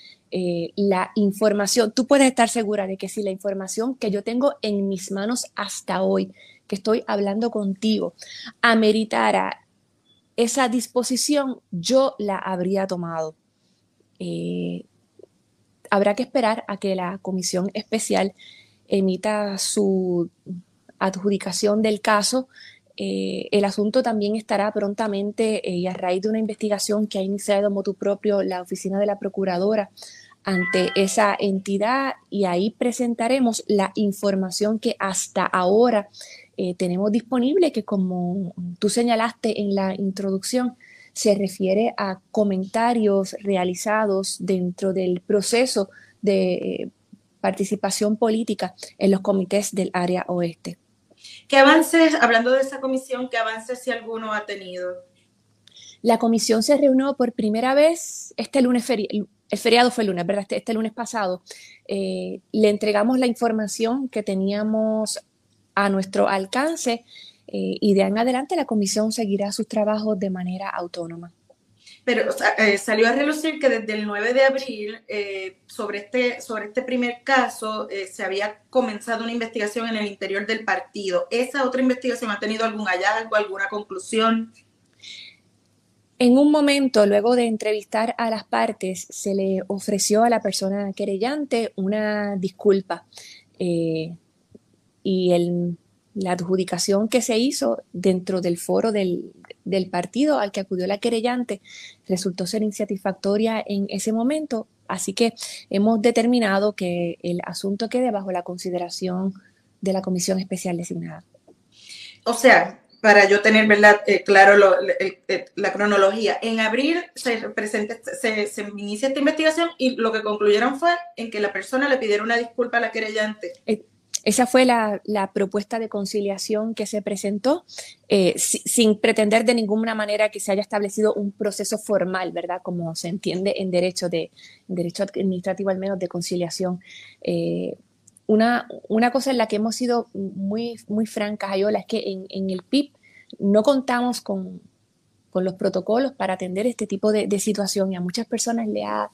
la información. Tú puedes estar segura de que si la información que yo tengo en mis manos hasta hoy, que estoy hablando contigo, ameritara esa disposición, yo la habría tomado. Eh, habrá que esperar a que la comisión especial emita su adjudicación del caso. Eh, el asunto también estará prontamente eh, y a raíz de una investigación que ha iniciado motu propio la oficina de la procuradora ante esa entidad y ahí presentaremos la información que hasta ahora eh, tenemos disponible, que como tú señalaste en la introducción, se refiere a comentarios realizados dentro del proceso de eh, participación política en los comités del área oeste. ¿Qué avances, hablando de esa comisión, qué avances si alguno ha tenido? La comisión se reunió por primera vez este lunes, el feriado fue el lunes, ¿verdad? Este, este lunes pasado. Eh, le entregamos la información que teníamos a nuestro alcance eh, y de en adelante la comisión seguirá sus trabajos de manera autónoma. Pero eh, salió a relucir que desde el 9 de abril eh, sobre, este, sobre este primer caso se había comenzado una investigación en el interior del partido. ¿Esa otra investigación ha tenido algún hallazgo, alguna conclusión? En un momento, luego de entrevistar a las partes, se le ofreció a la persona querellante una disculpa. Y el la adjudicación que se hizo dentro del foro del, partido al que acudió la querellante resultó ser insatisfactoria en ese momento, así que hemos determinado que el asunto quede bajo la consideración de la comisión especial designada. O sea, para yo tener verdad eh, claro la cronología, en abril se, se, se, inicia esta investigación y lo que concluyeron fue en que la persona le pidiera una disculpa a la querellante. Eh, esa fue la, propuesta de conciliación que se presentó, eh, sin pretender de ninguna manera que se haya establecido un proceso formal, ¿verdad? Como se entiende en derecho, de, derecho administrativo al menos de conciliación. Eh, una, una, cosa en la que hemos sido muy, muy francas, Ayola, es que en, en el PIB no contamos con, con, los protocolos para atender este tipo de, de situación y a muchas personas le ha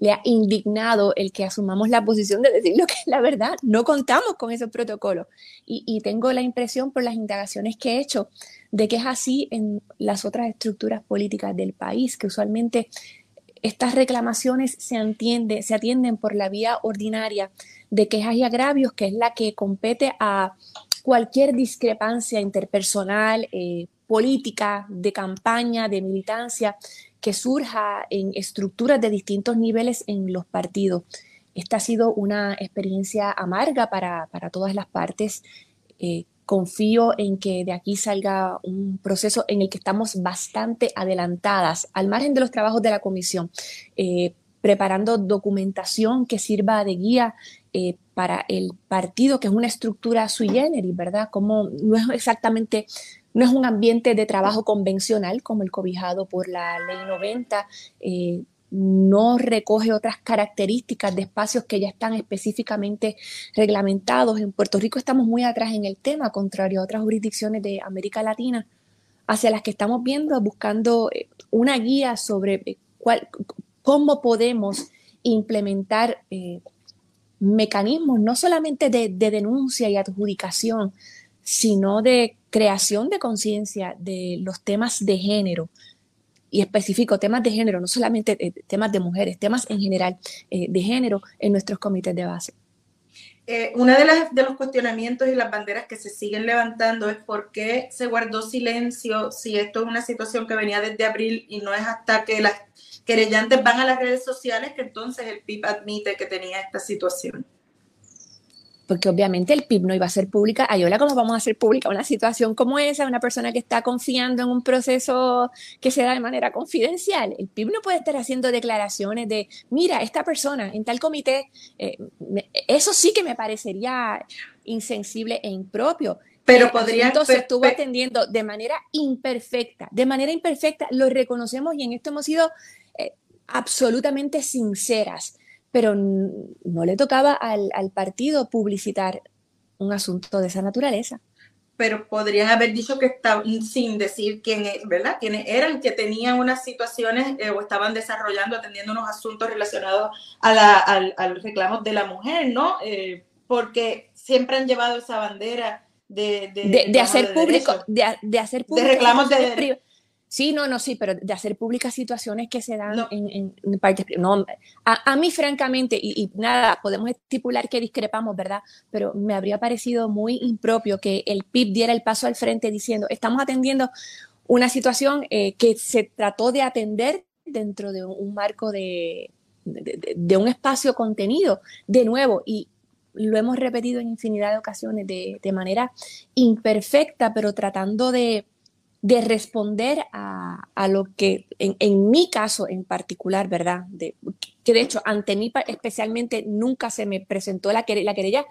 le ha indignado el que asumamos la posición de decir lo que es la verdad. No contamos con esos protocolos. Y, y tengo la impresión por las indagaciones que he hecho de que es así en las otras estructuras políticas del país, que usualmente estas reclamaciones se, atiende, se atienden por la vía ordinaria de quejas y agravios, que es la que compete a cualquier discrepancia interpersonal, eh, política, de campaña, de militancia, que surja en estructuras de distintos niveles en los partidos. Esta ha sido una experiencia amarga para, todas las partes. Eh, confío en que de aquí salga un proceso en el que estamos bastante adelantadas, al margen de los trabajos de la comisión, eh, preparando documentación que sirva de guía eh, para el partido, que es una estructura sui generis, ¿verdad? Como no es exactamente, no es un ambiente de trabajo convencional como el cobijado por la ley 90, no recoge otras características de espacios que ya están específicamente reglamentados. En Puerto Rico estamos muy atrás en el tema, contrario a otras jurisdicciones de América Latina, hacia las que estamos viendo, buscando eh, una guía sobre eh, cómo podemos implementar eh, mecanismos no solamente de denuncia y adjudicación, sino de creación de conciencia de los temas de género, y específico temas de género, no solamente eh, temas de mujeres, temas en general eh, de género en nuestros comités de base. Eh, una de, las, de los cuestionamientos y las banderas que se siguen levantando es por qué se guardó silencio si esto es una situación que venía desde abril y no es hasta que las querellantes van a las redes sociales que entonces el PIB admite que tenía esta situación porque obviamente el PIB no iba a ser pública. Ayola, ¿cómo vamos a hacer pública una situación como esa? Una persona que está confiando en un proceso que se da de manera confidencial. El PIB no puede estar haciendo declaraciones de, mira, esta persona en tal comité, eh, eso sí que me parecería insensible e impropio. Pero podría. Entonces estuvo atendiendo de manera imperfecta. De manera imperfecta lo reconocemos y en esto hemos sido eh, absolutamente sinceras pero no le tocaba al, partido publicitar un asunto de esa naturaleza. Pero podrían haber dicho que estaban, sin decir quién es, ¿verdad? Quiénes eran, que tenían unas situaciones eh, o estaban desarrollando, atendiendo unos asuntos relacionados a, la, al, reclamos de la mujer, ¿no? Eh, porque siempre han llevado esa bandera de, de, hacer público, de, hacer público, de reclamos de, Sí, no, no, sí, pero de hacer públicas situaciones que se dan en, en, partes. No, a, mí, francamente, y, nada, podemos estipular que discrepamos, ¿verdad? Pero me habría parecido muy impropio que el PIB diera el paso al frente diciendo, estamos atendiendo una situación eh, que se trató de atender dentro de un, marco de, de, un espacio contenido, de nuevo, y lo hemos repetido en infinidad de ocasiones de manera imperfecta, pero tratando de de responder a, lo que, en, mi caso en particular, ¿verdad? De, que de hecho, ante mí especialmente nunca se me presentó la, la querella,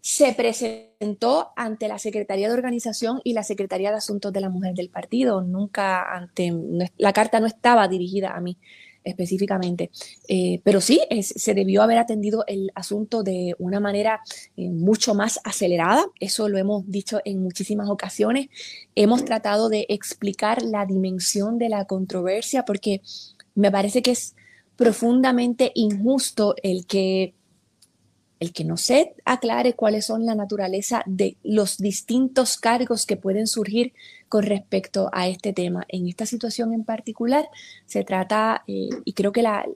se presentó ante la Secretaría de Organización y la Secretaría de Asuntos de la Mujer del partido, nunca ante, la carta no estaba dirigida a mí específicamente. Eh, pero sí, se debió haber atendido el asunto de una manera eh, mucho más acelerada. Eso lo hemos dicho en muchísimas ocasiones. Hemos tratado de explicar la dimensión de la controversia porque me parece que es profundamente injusto el que el que no se aclare cuáles son la naturaleza de los distintos cargos que pueden surgir con respecto a este tema. En esta situación en particular se trata, eh, y creo que la,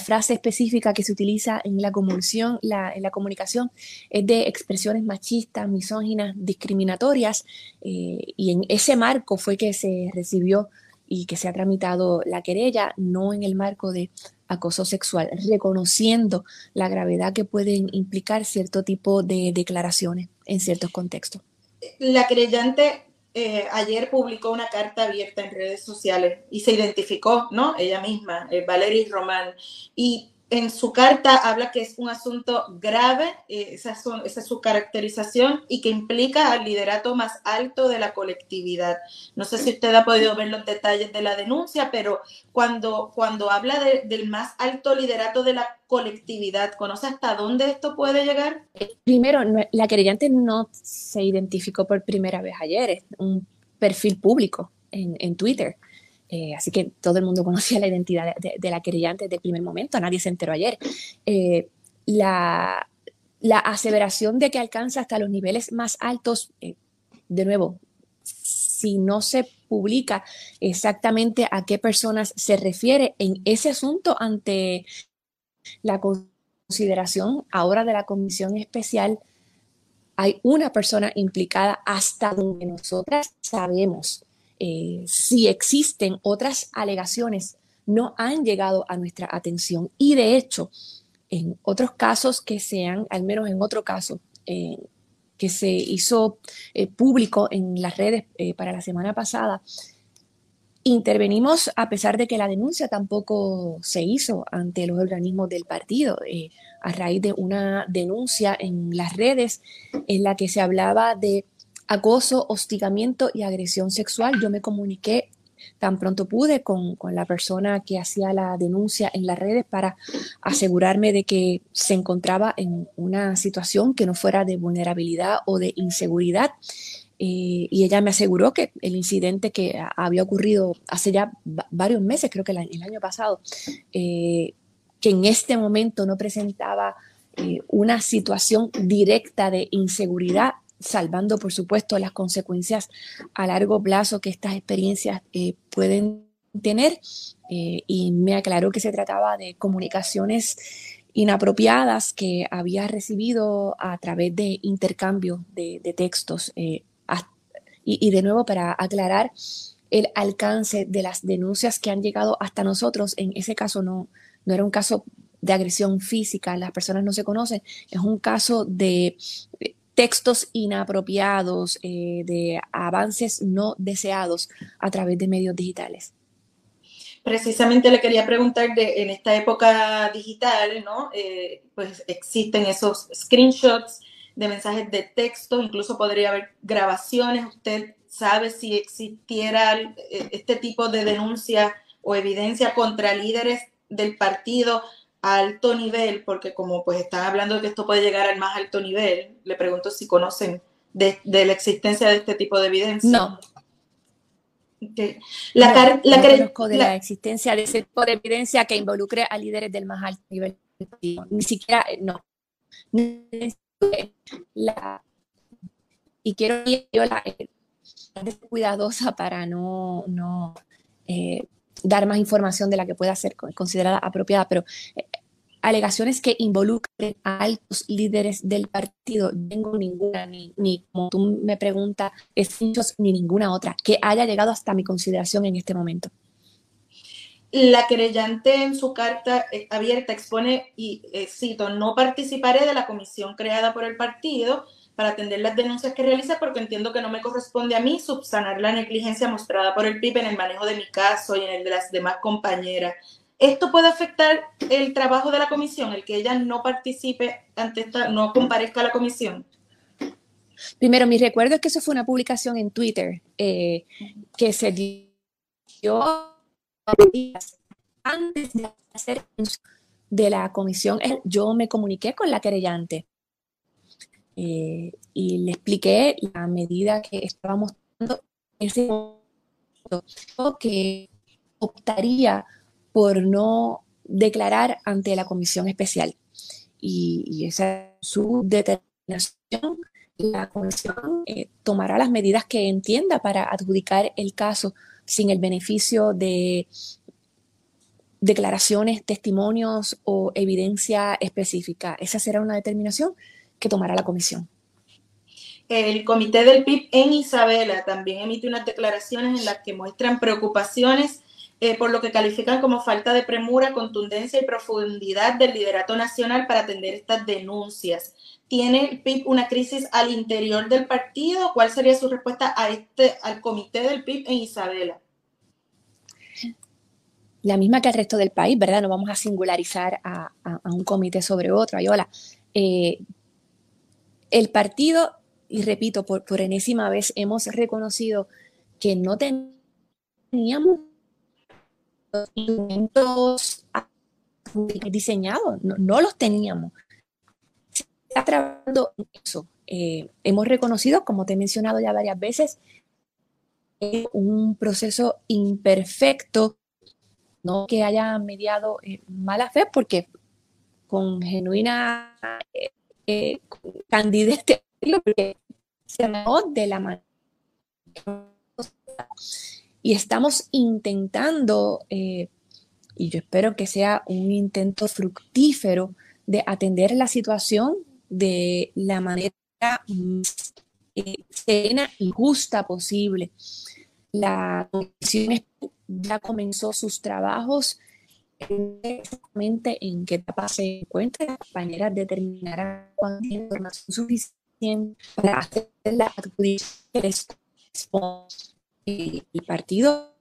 frase específica que se utiliza en la, comunicación, en la comunicación es de expresiones machistas, misóginas, discriminatorias, eh, y en ese marco fue que se recibió y que se ha tramitado la querella, no en el marco de acoso sexual, reconociendo la gravedad que pueden implicar cierto tipo de declaraciones en ciertos contextos. La creyente eh, ayer publicó una carta abierta en redes sociales y se identificó, ¿no? Ella misma, eh, Valerie Román, y en su carta habla que es un asunto grave, eh, esa, es su caracterización, y que implica al liderato más alto de la colectividad. No sé si usted ha podido ver los detalles de la denuncia, pero cuando, cuando habla del más alto liderato de la colectividad, ¿conoce hasta dónde esto puede llegar? Primero, la querellante no se identificó por primera vez ayer, es un perfil público en, en Twitter. Eh, así que todo el mundo conocía la identidad de, la querellante desde el primer momento, nadie se enteró ayer. Eh, la, aseveración de que alcanza hasta los niveles más altos, eh, de nuevo, si no se publica exactamente a qué personas se refiere en ese asunto ante la consideración ahora de la comisión especial, hay una persona implicada hasta donde nosotras sabemos eh, si existen otras alegaciones, no han llegado a nuestra atención. Y de hecho, en otros casos que sean, al menos en otro caso, eh, que se hizo eh, público en las redes para la semana pasada, intervenimos a pesar de que la denuncia tampoco se hizo ante los organismos del partido, a raíz de una denuncia en las redes en la que se hablaba de acoso, hostigamiento y agresión sexual. Yo me comuniqué tan pronto pude con, la persona que hacía la denuncia en las redes para asegurarme de que se encontraba en una situación que no fuera de vulnerabilidad o de inseguridad. Eh, y ella me aseguró que el incidente que había ocurrido hace ya varios meses, creo que el, año pasado, eh, que en este momento no presentaba eh, una situación directa de inseguridad salvando por supuesto las consecuencias a largo plazo que estas experiencias eh, pueden tener. Eh, y me aclaró que se trataba de comunicaciones inapropiadas que había recibido a través de intercambio de, textos. Eh, y, de nuevo, para aclarar el alcance de las denuncias que han llegado hasta nosotros, en ese caso no, no era un caso de agresión física, las personas no se conocen, es un caso de textos inapropiados, eh, de avances no deseados a través de medios digitales. Precisamente le quería preguntar de en esta época digital, ¿no? Eh, pues existen esos screenshots de mensajes de texto, incluso podría haber grabaciones. ¿Usted sabe si existiera eh, este tipo de denuncia o evidencia contra líderes del partido alto nivel, porque como pues están hablando de que esto puede llegar al más alto nivel, le pregunto si conocen de, la existencia de este tipo de evidencia. No. La, no, conozco de la, existencia de ese tipo de evidencia que involucre a líderes del más alto nivel. Ni siquiera, eh, no. y quiero yo la, eh, cuidadosa para no, no eh, dar más información de la que pueda ser considerada apropiada, pero eh, alegaciones que involucren a altos líderes del partido, tengo ninguna, ni, ni como tú me preguntas, ni ninguna otra, que haya llegado hasta mi consideración en este momento. La querellante en su carta eh, abierta expone, y eh, cito, no participaré de la comisión creada por el partido para atender las denuncias que realiza porque entiendo que no me corresponde a mí subsanar la negligencia mostrada por el PIB en el manejo de mi caso y en el de las demás compañeras. ¿Esto puede afectar el trabajo de la comisión, el que ella no participe ante esta, no comparezca a la comisión? Primero, mi recuerdo es que eso fue una publicación en Twitter eh, que se dio antes de hacer de la comisión. Yo me comuniqué con la querellante eh, y le expliqué la medida que estábamos tomando en ese momento, que optaría por no declarar ante la comisión especial. Y, esa es su determinación. La comisión eh, tomará las medidas que entienda para adjudicar el caso sin el beneficio de declaraciones, testimonios o evidencia específica. Esa será una determinación que tomará la comisión. El comité del PIB en Isabela también emite unas declaraciones en las que muestran preocupaciones eh, por lo que califican como falta de premura, contundencia y profundidad del liderato nacional para atender estas denuncias. ¿Tiene el PIB una crisis al interior del partido? ¿Cuál sería su respuesta a este, al comité del PIB en Isabela? La misma que el resto del país, ¿verdad? No vamos a singularizar a, un comité sobre otro. Ayola, eh, el partido, y repito, por, enésima vez hemos reconocido que no teníamos instrumentos diseñados, no, los teníamos. Se está trabajando eso. Eh, hemos reconocido, como te he mencionado ya varias veces, un proceso imperfecto, no que haya mediado eh, mala fe, porque con genuina eh, eh candidez se de la manera y estamos intentando, eh, y yo espero que sea un intento fructífero de atender la situación de la manera más eh, serena y justa posible. La comisión ya comenzó sus trabajos exactamente en qué etapa se encuentra. La compañera determinará cuánta información suficiente para hacer la adjudicación el partido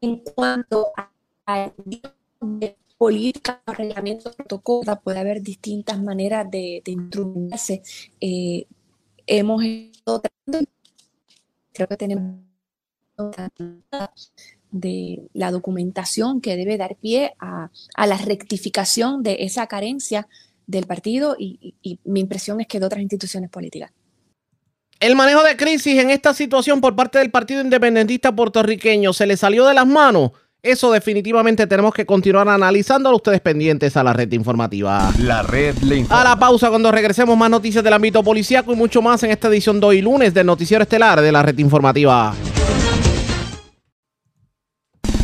en cuanto a política, reglamentos, protocolos, puede haber distintas maneras de, de instrumentarse. Eh, hemos estado tratando, creo que tenemos de la documentación que debe dar pie a, a la rectificación de esa carencia del partido y, mi impresión es que de otras instituciones políticas. El manejo de crisis en esta situación por parte del Partido Independentista puertorriqueño se le salió de las manos. Eso definitivamente tenemos que continuar analizándolo ustedes pendientes a la red informativa. La red le informa. A la pausa cuando regresemos más noticias del ámbito policíaco y mucho más en esta edición de hoy lunes del noticiero estelar de la red informativa.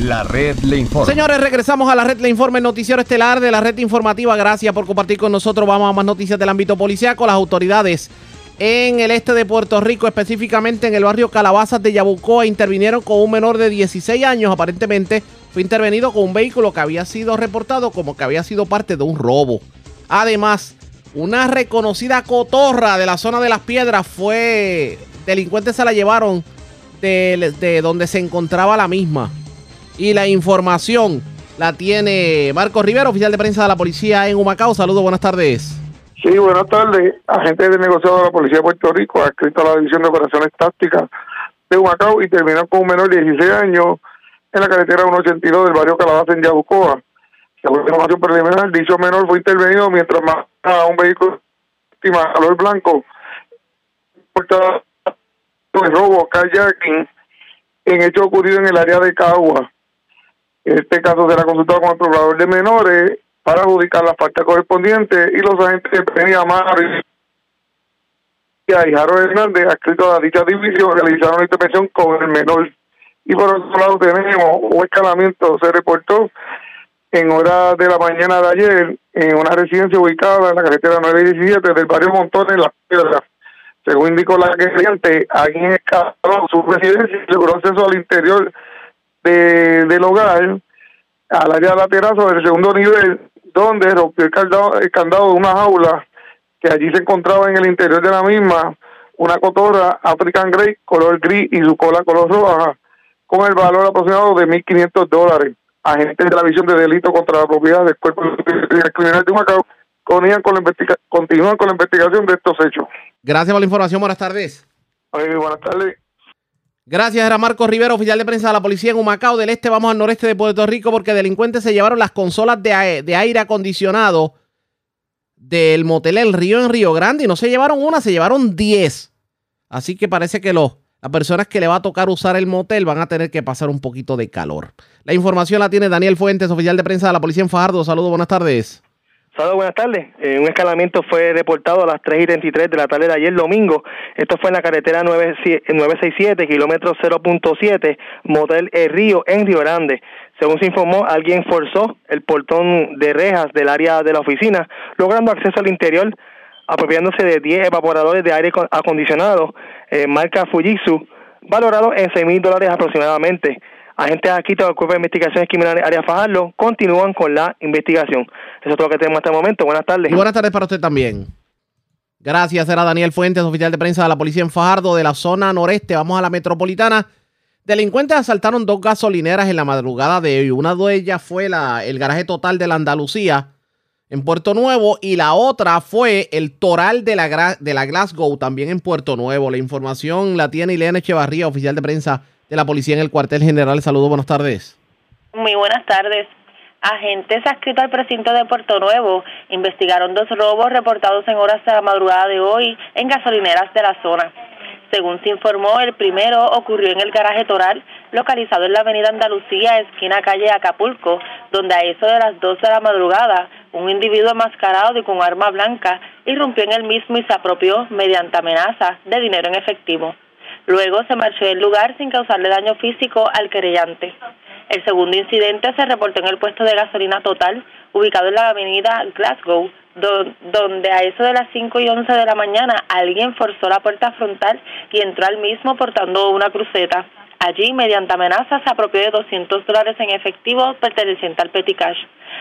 La red le informa. Señores, regresamos a la red le informa, el noticiero estelar de la red informativa. Gracias por compartir con nosotros. Vamos a más noticias del ámbito policiaco. Las autoridades en el este de Puerto Rico, específicamente en el barrio Calabazas de Yabucoa, intervinieron con un menor de 16 años. Aparentemente fue intervenido con un vehículo que había sido reportado como que había sido parte de un robo. Además, una reconocida cotorra de la zona de las piedras fue... Delincuentes se la llevaron de, de donde se encontraba la misma. Y la información la tiene Marco Rivera, oficial de prensa de la policía en Humacao. Saludos, buenas tardes. Sí, buenas tardes. Agente de negociado de la Policía de Puerto Rico, adscrito a la División de Operaciones Tácticas de Humacao y terminó con un menor de 16 años en la carretera 182 del barrio Calabaza en Yabucoa. Según información preliminar, dicho menor fue intervenido mientras a un vehículo de color blanco portado de robo, kayaking, en hecho ocurrido en el área de Cagua. Este caso será consultado con el procurador de menores para adjudicar la falta correspondiente y los agentes de Penny Amaro y Harold Hernández, adscrito a dicha división, realizaron la intervención con el menor. Y por otro lado tenemos un escalamiento, se reportó en horas de la mañana de ayer en una residencia ubicada en la carretera 917 del barrio Montón en Las Piedras. Según indicó la cliente, alguien escaló su residencia y logró acceso al interior de, del hogar al área lateral sobre el segundo nivel, donde rompió el candado, el candado de una jaula que allí se encontraba en el interior de la misma una cotorra African Grey color gris y su cola color roja, con el valor aproximado de 1.500 dólares. Agentes de la visión de delito contra la propiedad del cuerpo criminal de Macao continúan con, la continúan con la investigación de estos hechos. Gracias por la información. Buenas tardes. buenas tardes. Gracias, era Marcos Rivera, oficial de prensa de la policía en Humacao del Este. Vamos al noreste de Puerto Rico porque delincuentes se llevaron las consolas de, aire acondicionado del motel El Río en Río Grande y no se llevaron una, se llevaron 10. Así que parece que los, las personas que le va a tocar usar el motel van a tener que pasar un poquito de calor. La información la tiene Daniel Fuentes, oficial de prensa de la policía en Fajardo. Saludos, buenas tardes. Saludos, buenas tardes. Eh, un escalamiento fue reportado a las 3 y 33 de la tarde de ayer domingo. Esto fue en la carretera 967, kilómetro 0.7, Motel El Río, en Río Grande. Según se informó, alguien forzó el portón de rejas del área de la oficina, logrando acceso al interior, apropiándose de 10 evaporadores de aire acondicionado, eh, marca Fujitsu, valorado en 6 mil dólares aproximadamente. Agentes aquí del Cuerpo de Investigaciones Criminales Área Fajardo continúan con la investigación. Eso es todo lo que tenemos hasta el momento. Buenas tardes. Y buenas tardes para usted también. Gracias, era Daniel Fuentes, oficial de prensa de la policía en Fajardo, de la zona noreste. Vamos a la metropolitana. Delincuentes asaltaron dos gasolineras en la madrugada de hoy. Una de ellas fue el garaje total de la Andalucía en Puerto Nuevo y la otra fue el Toral de la, de la Glasgow también en Puerto Nuevo. La información la tiene Ileana Echevarría, oficial de prensa de la policía en el cuartel general. Saludos, buenas tardes. Muy buenas tardes. Agentes adscritos al precinto de Puerto Nuevo investigaron dos robos reportados en horas de la madrugada de hoy en gasolineras de la zona. Según se informó, el primero ocurrió en el garaje Toral, localizado en la avenida Andalucía, esquina calle Acapulco, donde a eso de las 2 de la madrugada, un individuo enmascarado y con arma blanca irrumpió en el mismo y se apropió, mediante amenaza, de dinero en efectivo. Luego se marchó del lugar sin causarle daño físico al querellante. El segundo incidente se reportó en el puesto de gasolina total, ubicado en la avenida Glasgow, donde a eso de las 5 y 11 de la mañana alguien forzó la puerta frontal y entró al mismo portando una cruceta. Allí, mediante amenazas, se apropió de 200 dólares en efectivo perteneciente al Petty Cash.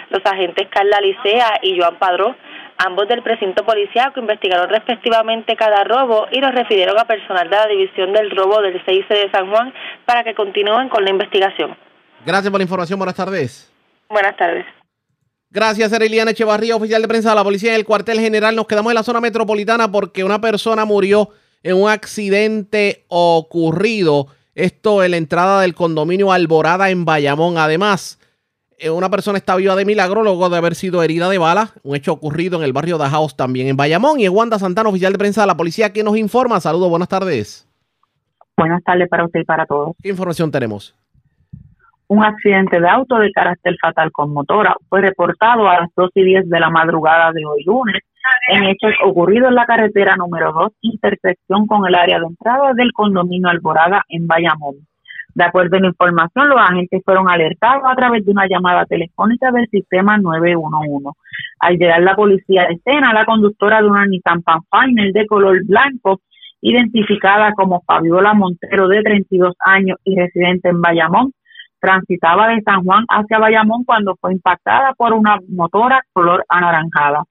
Los agentes Carla Licea y Joan Padró, ambos del precinto policiaco, investigaron respectivamente cada robo y los refirieron a personal de la División del Robo del CIC de San Juan para que continúen con la investigación. Gracias por la información. Buenas tardes. Buenas tardes. Gracias, Eriliana Echevarría, oficial de prensa de la Policía del Cuartel General. Nos quedamos en la zona metropolitana porque una persona murió en un accidente ocurrido. Esto en la entrada del condominio Alborada en Bayamón. Además, una persona está viva de milagro luego de haber sido herida de bala. Un hecho ocurrido en el barrio de House también en Bayamón. Y es Wanda Santana, oficial de prensa de la policía, que nos informa. Saludos, buenas tardes. Buenas tardes para usted y para todos. ¿Qué información tenemos? un accidente de auto de carácter fatal con motora fue reportado a las 2 y 10 de la madrugada de hoy lunes en hechos ocurridos en la carretera número 2, intersección con el área de entrada del condominio Alborada en Bayamón. De acuerdo a la información, los agentes fueron alertados a través de una llamada telefónica del sistema 911. Al llegar la policía de escena, la conductora de una Nissan Pathfinder de color blanco, identificada como Fabiola Montero de 32 años y residente en Bayamón, transitaba de San Juan hacia Bayamón cuando fue impactada por una motora color anaranjada.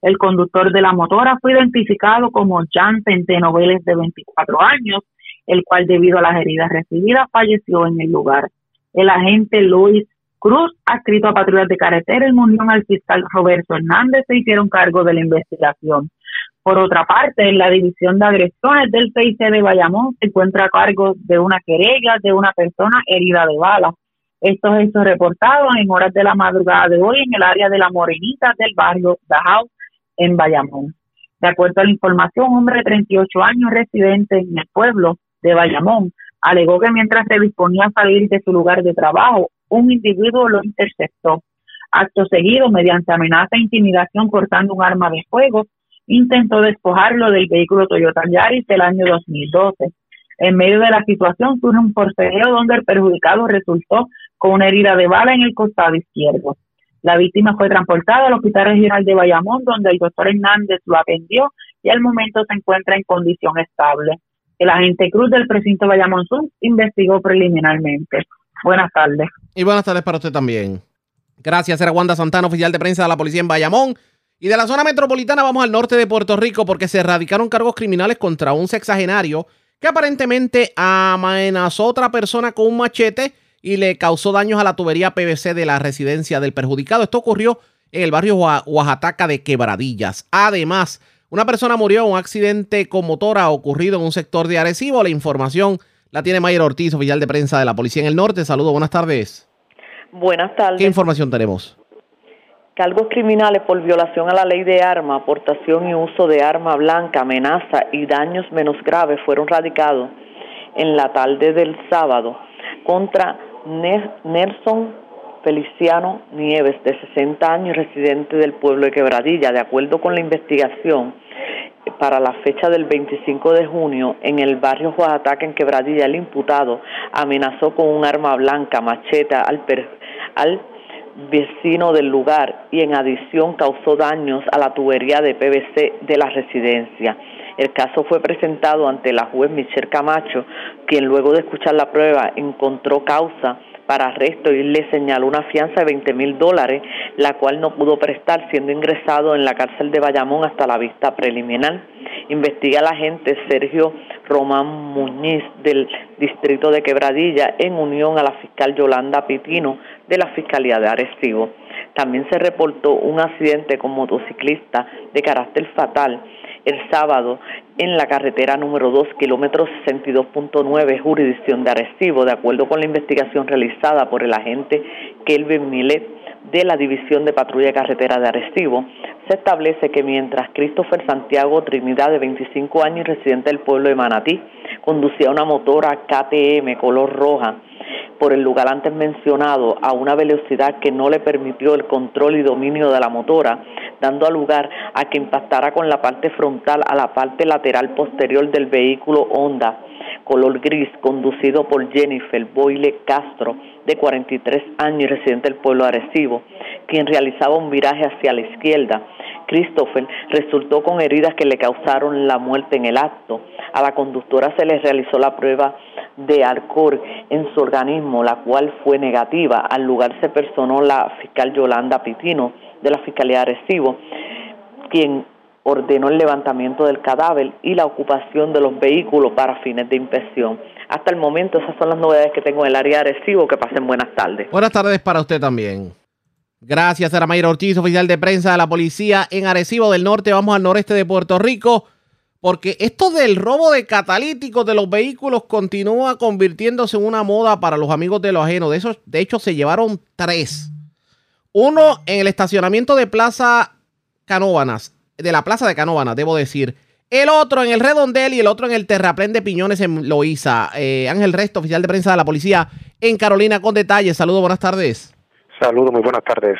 El conductor de la motora fue identificado como Jan Centeno Vélez, de 24 años, el cual debido a las heridas recibidas falleció en el lugar. El agente Luis Cruz, adscrito a patrullas de carretera en unión al fiscal Roberto Hernández, se hicieron cargo de la investigación. Por otra parte, en la división de agresiones del CIC de Bayamón se encuentra a cargo de una querella de una persona herida de bala. Estos hechos reportados en horas de la madrugada de hoy en el área de la Morenita del barrio Dajau en Bayamón. De acuerdo a la información, un hombre de 38 años residente en el pueblo de Bayamón alegó que mientras se disponía a salir de su lugar de trabajo, un individuo lo interceptó. Acto seguido, mediante amenaza e intimidación portando un arma de fuego, intentó despojarlo del vehículo Toyota Yaris del año 2012. En medio de la situación surge un forcejeo donde el perjudicado resultó con una herida de bala en el costado izquierdo. La víctima fue transportada al Hospital Regional de Bayamón, donde el doctor Hernández lo atendió y al momento se encuentra en condición estable. El agente Cruz del precinto Bayamón Sur investigó preliminarmente. Buenas tardes. Y buenas tardes para usted también. Gracias, era Wanda Santana, oficial de prensa de la policía en Bayamón. Y de la zona metropolitana vamos al norte de Puerto Rico porque se erradicaron cargos criminales contra un sexagenario que aparentemente amenazó a otra persona con un machete y le causó daños a la tubería PVC de la residencia del perjudicado. Esto ocurrió en el barrio Oaxaca de Quebradillas. Además, una persona murió en un accidente con motora ocurrido en un sector de Arecibo. La información la tiene Mayer Ortiz, oficial de prensa de la Policía en el Norte. Saludos, buenas tardes. Buenas tardes. ¿Qué información tenemos? Cargos criminales por violación a la ley de arma, aportación y uso de arma blanca, amenaza y daños menos graves fueron radicados en la tarde del sábado contra Nelson Feliciano Nieves, de 60 años, residente del pueblo de Quebradilla. De acuerdo con la investigación, para la fecha del 25 de junio, en el barrio Oaxaca, en Quebradilla, el imputado amenazó con un arma blanca, macheta, al, al vecino del lugar y en adición causó daños a la tubería de PVC de la residencia. El caso fue presentado ante la juez Michelle Camacho, quien luego de escuchar la prueba encontró causa para arresto y le señaló una fianza de 20 mil dólares, la cual no pudo prestar, siendo ingresado en la cárcel de Bayamón hasta la vista preliminar. Investiga el agente Sergio Román Muñiz del distrito de Quebradilla en unión a la fiscal Yolanda Pitino de la Fiscalía de Arecibo. También se reportó un accidente con motociclista de carácter fatal el sábado en la carretera número 2, kilómetro 62.9, jurisdicción de Arecibo, de acuerdo con la investigación realizada por el agente Kelvin Milet de la División de Patrulla de Carretera de Arecibo, se establece que mientras Christopher Santiago Trinidad, de 25 años y residente del pueblo de Manatí, conducía una motora KTM color roja por el lugar antes mencionado a una velocidad que no le permitió el control y dominio de la motora, dando lugar a que impactara con la parte frontal a la parte lateral posterior del vehículo Honda color gris conducido por Jennifer Boyle Castro, de 43 años y residente del pueblo de Arecibo, quien realizaba un viraje hacia la izquierda. Christopher resultó con heridas que le causaron la muerte en el acto. A la conductora se le realizó la prueba de alcohol en su organismo, la cual fue negativa. Al lugar se personó la fiscal Yolanda Pitino de la Fiscalía de Arecibo, quien ordenó el levantamiento del cadáver y la ocupación de los vehículos para fines de inspección. Hasta el momento esas son las novedades que tengo en el área de Arecibo. Que pasen buenas tardes. Buenas tardes para usted también. Gracias, a Mayra Ortiz, oficial de prensa de la policía en Arecibo del Norte. Vamos al noreste de Puerto Rico. Porque esto del robo de catalíticos de los vehículos continúa convirtiéndose en una moda para los amigos de lo ajeno. De, esos, de hecho, se llevaron tres. Uno en el estacionamiento de Plaza Canóbanas, de la Plaza de Canóvanas, debo decir. El otro en el Redondel y el otro en el Terraplén de Piñones en Loíza. Eh, Ángel Resto, oficial de prensa de la policía en Carolina, con detalles. Saludos, buenas tardes. Saludos, muy buenas tardes.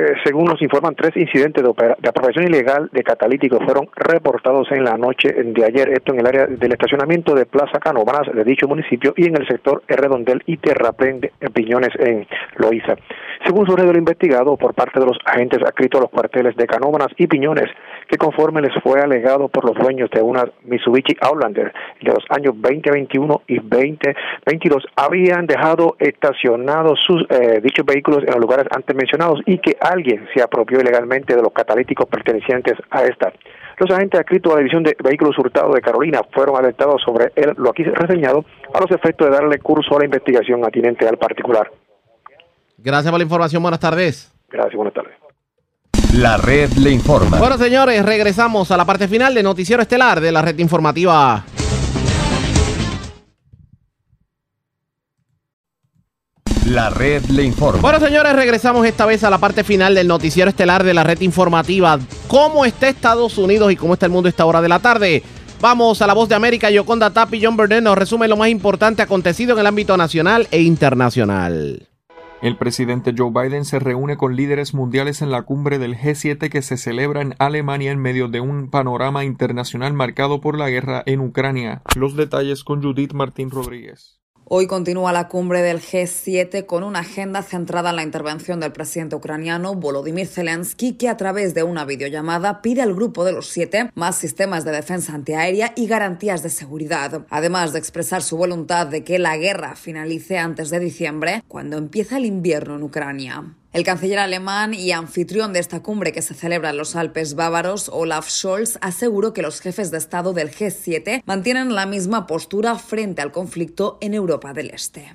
Eh, según nos informan, tres incidentes de, de, apropiación ilegal de catalíticos fueron reportados en la noche de ayer, esto en el área del estacionamiento de Plaza Canóvanas de dicho municipio y en el sector Redondel y Terraplén de Piñones en Loíza. Según surge lo investigado por parte de los agentes adscritos a los cuarteles de Canóvanas y Piñones, que conforme les fue alegado por los dueños de una Mitsubishi Outlander de los años 2021 y 2022, habían dejado estacionados sus eh, dichos vehículos en los lugares antes mencionados y que alguien se apropió ilegalmente de los catalíticos pertenecientes a esta. Los agentes adscritos a la División de Vehículos Hurtados de Carolina fueron alertados sobre el, lo aquí reseñado a los efectos de darle curso a la investigación atinente al particular. Gracias por la información. Buenas tardes. Gracias, buenas tardes. La red le informa. Bueno, señores, regresamos a la parte final de Noticiero Estelar de la red informativa. La red le informa. Bueno, señores, regresamos esta vez a la parte final del noticiero estelar de la red informativa. ¿Cómo está Estados Unidos y cómo está el mundo a esta hora de la tarde? Vamos a la voz de América. Yoconda Tapi y John Burnett nos resume lo más importante acontecido en el ámbito nacional e internacional. El presidente Joe Biden se reúne con líderes mundiales en la cumbre del G7 que se celebra en Alemania en medio de un panorama internacional marcado por la guerra en Ucrania. Los detalles con Judith Martín Rodríguez. Hoy continúa la cumbre del G7 con una agenda centrada en la intervención del presidente ucraniano Volodymyr Zelensky, que a través de una videollamada pide al grupo de los siete más sistemas de defensa antiaérea y garantías de seguridad, además de expresar su voluntad de que la guerra finalice antes de diciembre, cuando empieza el invierno en Ucrania. El canciller alemán y anfitrión de esta cumbre que se celebra en los Alpes bávaros, Olaf Scholz, aseguró que los jefes de Estado del G7 mantienen la misma postura frente al conflicto en Europa del Este.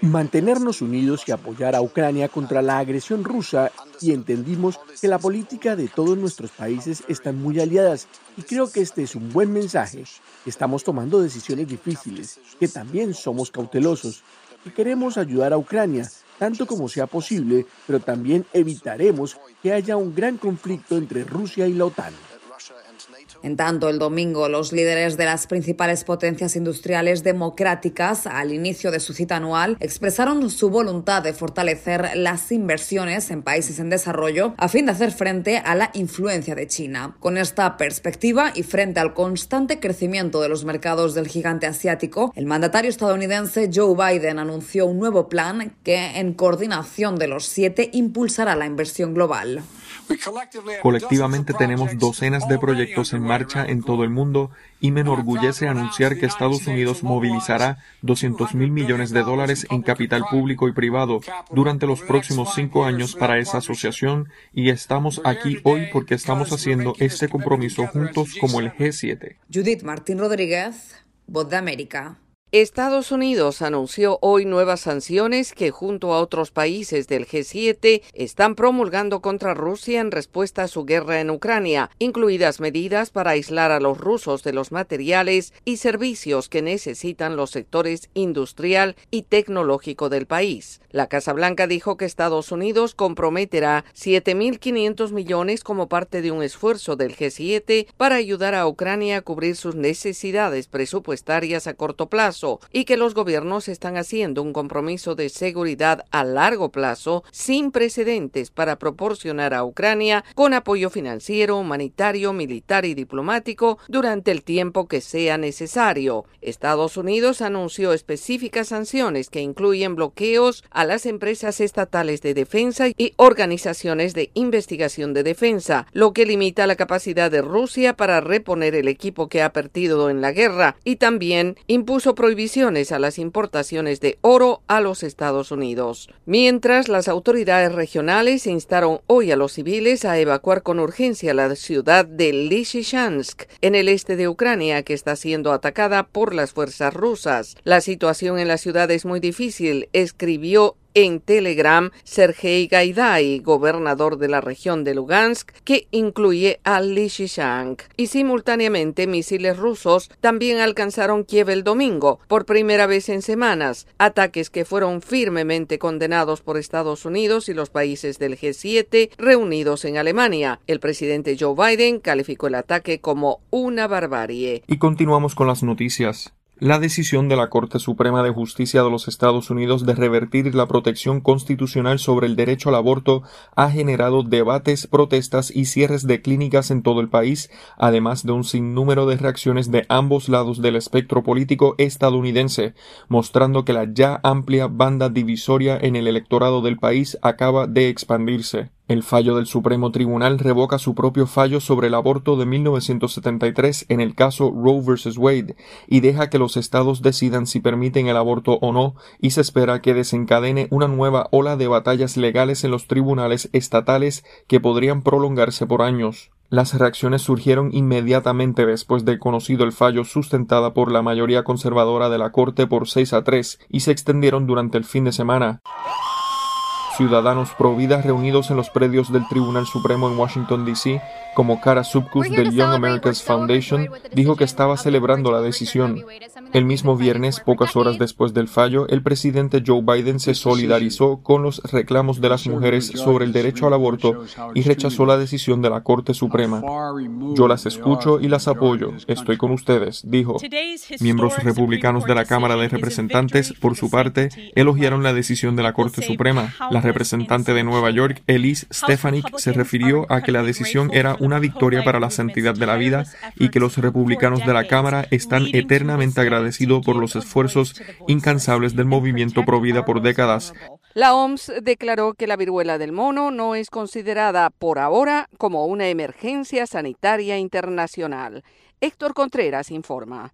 Mantenernos unidos y apoyar a Ucrania contra la agresión rusa y entendimos que la política de todos nuestros países están muy aliadas y creo que este es un buen mensaje. Estamos tomando decisiones difíciles, que también somos cautelosos queremos ayudar a Ucrania tanto como sea posible, pero también evitaremos que haya un gran conflicto entre Rusia y la OTAN. En tanto, el domingo, los líderes de las principales potencias industriales democráticas, al inicio de su cita anual, expresaron su voluntad de fortalecer las inversiones en países en desarrollo a fin de hacer frente a la influencia de China. Con esta perspectiva y frente al constante crecimiento de los mercados del gigante asiático, el mandatario estadounidense Joe Biden anunció un nuevo plan que, en coordinación de los siete, impulsará la inversión global. Colectivamente tenemos docenas de proyectos en marcha en todo el mundo y me enorgullece anunciar que Estados Unidos movilizará 200 mil millones de dólares en capital público y privado durante los próximos cinco años para esa asociación y estamos aquí hoy porque estamos haciendo este compromiso juntos como el G7. Judith Martín Rodríguez, Voz de América. Estados Unidos anunció hoy nuevas sanciones que junto a otros países del G7 están promulgando contra Rusia en respuesta a su guerra en Ucrania, incluidas medidas para aislar a los rusos de los materiales y servicios que necesitan los sectores industrial y tecnológico del país. La Casa Blanca dijo que Estados Unidos comprometerá 7.500 millones como parte de un esfuerzo del G7 para ayudar a Ucrania a cubrir sus necesidades presupuestarias a corto plazo y que los gobiernos están haciendo un compromiso de seguridad a largo plazo sin precedentes para proporcionar a Ucrania con apoyo financiero, humanitario, militar y diplomático durante el tiempo que sea necesario. Estados Unidos anunció específicas sanciones que incluyen bloqueos a las empresas estatales de defensa y organizaciones de investigación de defensa, lo que limita la capacidad de Rusia para reponer el equipo que ha perdido en la guerra y también impuso prohibiciones a las importaciones de oro a los Estados Unidos. Mientras, las autoridades regionales instaron hoy a los civiles a evacuar con urgencia la ciudad de Lysychansk, en el este de Ucrania, que está siendo atacada por las fuerzas rusas. La situación en la ciudad es muy difícil, escribió en Telegram Sergei Gaidai, gobernador de la región de Lugansk, que incluye a Lysychansk. Y simultáneamente misiles rusos también alcanzaron Kiev el domingo, por primera vez en semanas, ataques que fueron firmemente condenados por Estados Unidos y los países del G7 reunidos en Alemania. El presidente Joe Biden calificó el ataque como una barbarie. Y continuamos con las noticias. La decisión de la Corte Suprema de Justicia de los Estados Unidos de revertir la protección constitucional sobre el derecho al aborto ha generado debates, protestas y cierres de clínicas en todo el país, además de un sinnúmero de reacciones de ambos lados del espectro político estadounidense, mostrando que la ya amplia banda divisoria en el electorado del país acaba de expandirse. El fallo del Supremo Tribunal revoca su propio fallo sobre el aborto de 1973 en el caso Roe vs. Wade y deja que los estados decidan si permiten el aborto o no y se espera que desencadene una nueva ola de batallas legales en los tribunales estatales que podrían prolongarse por años. Las reacciones surgieron inmediatamente después de conocido el fallo sustentada por la mayoría conservadora de la Corte por 6 a 3 y se extendieron durante el fin de semana. Ciudadanos pro vida reunidos en los predios del Tribunal Supremo en Washington, D.C., como Cara Subcus del Young Americans Foundation, dijo que estaba celebrando la decisión. El mismo viernes, pocas horas después del fallo, el presidente Joe Biden se solidarizó con los reclamos de las mujeres sobre el derecho al aborto y rechazó la decisión de la Corte Suprema. Yo las escucho y las apoyo. Estoy con ustedes, dijo. Miembros republicanos de la Cámara de Representantes, por su parte, elogiaron la decisión de la Corte Suprema. La representante de Nueva York, Elise Stefanik, se refirió a que la decisión era una victoria para la santidad de la vida y que los republicanos de la Cámara están eternamente agradecidos por los esfuerzos incansables del movimiento pro vida por décadas. La OMS declaró que la viruela del mono no es considerada por ahora como una emergencia sanitaria internacional. Héctor Contreras informa.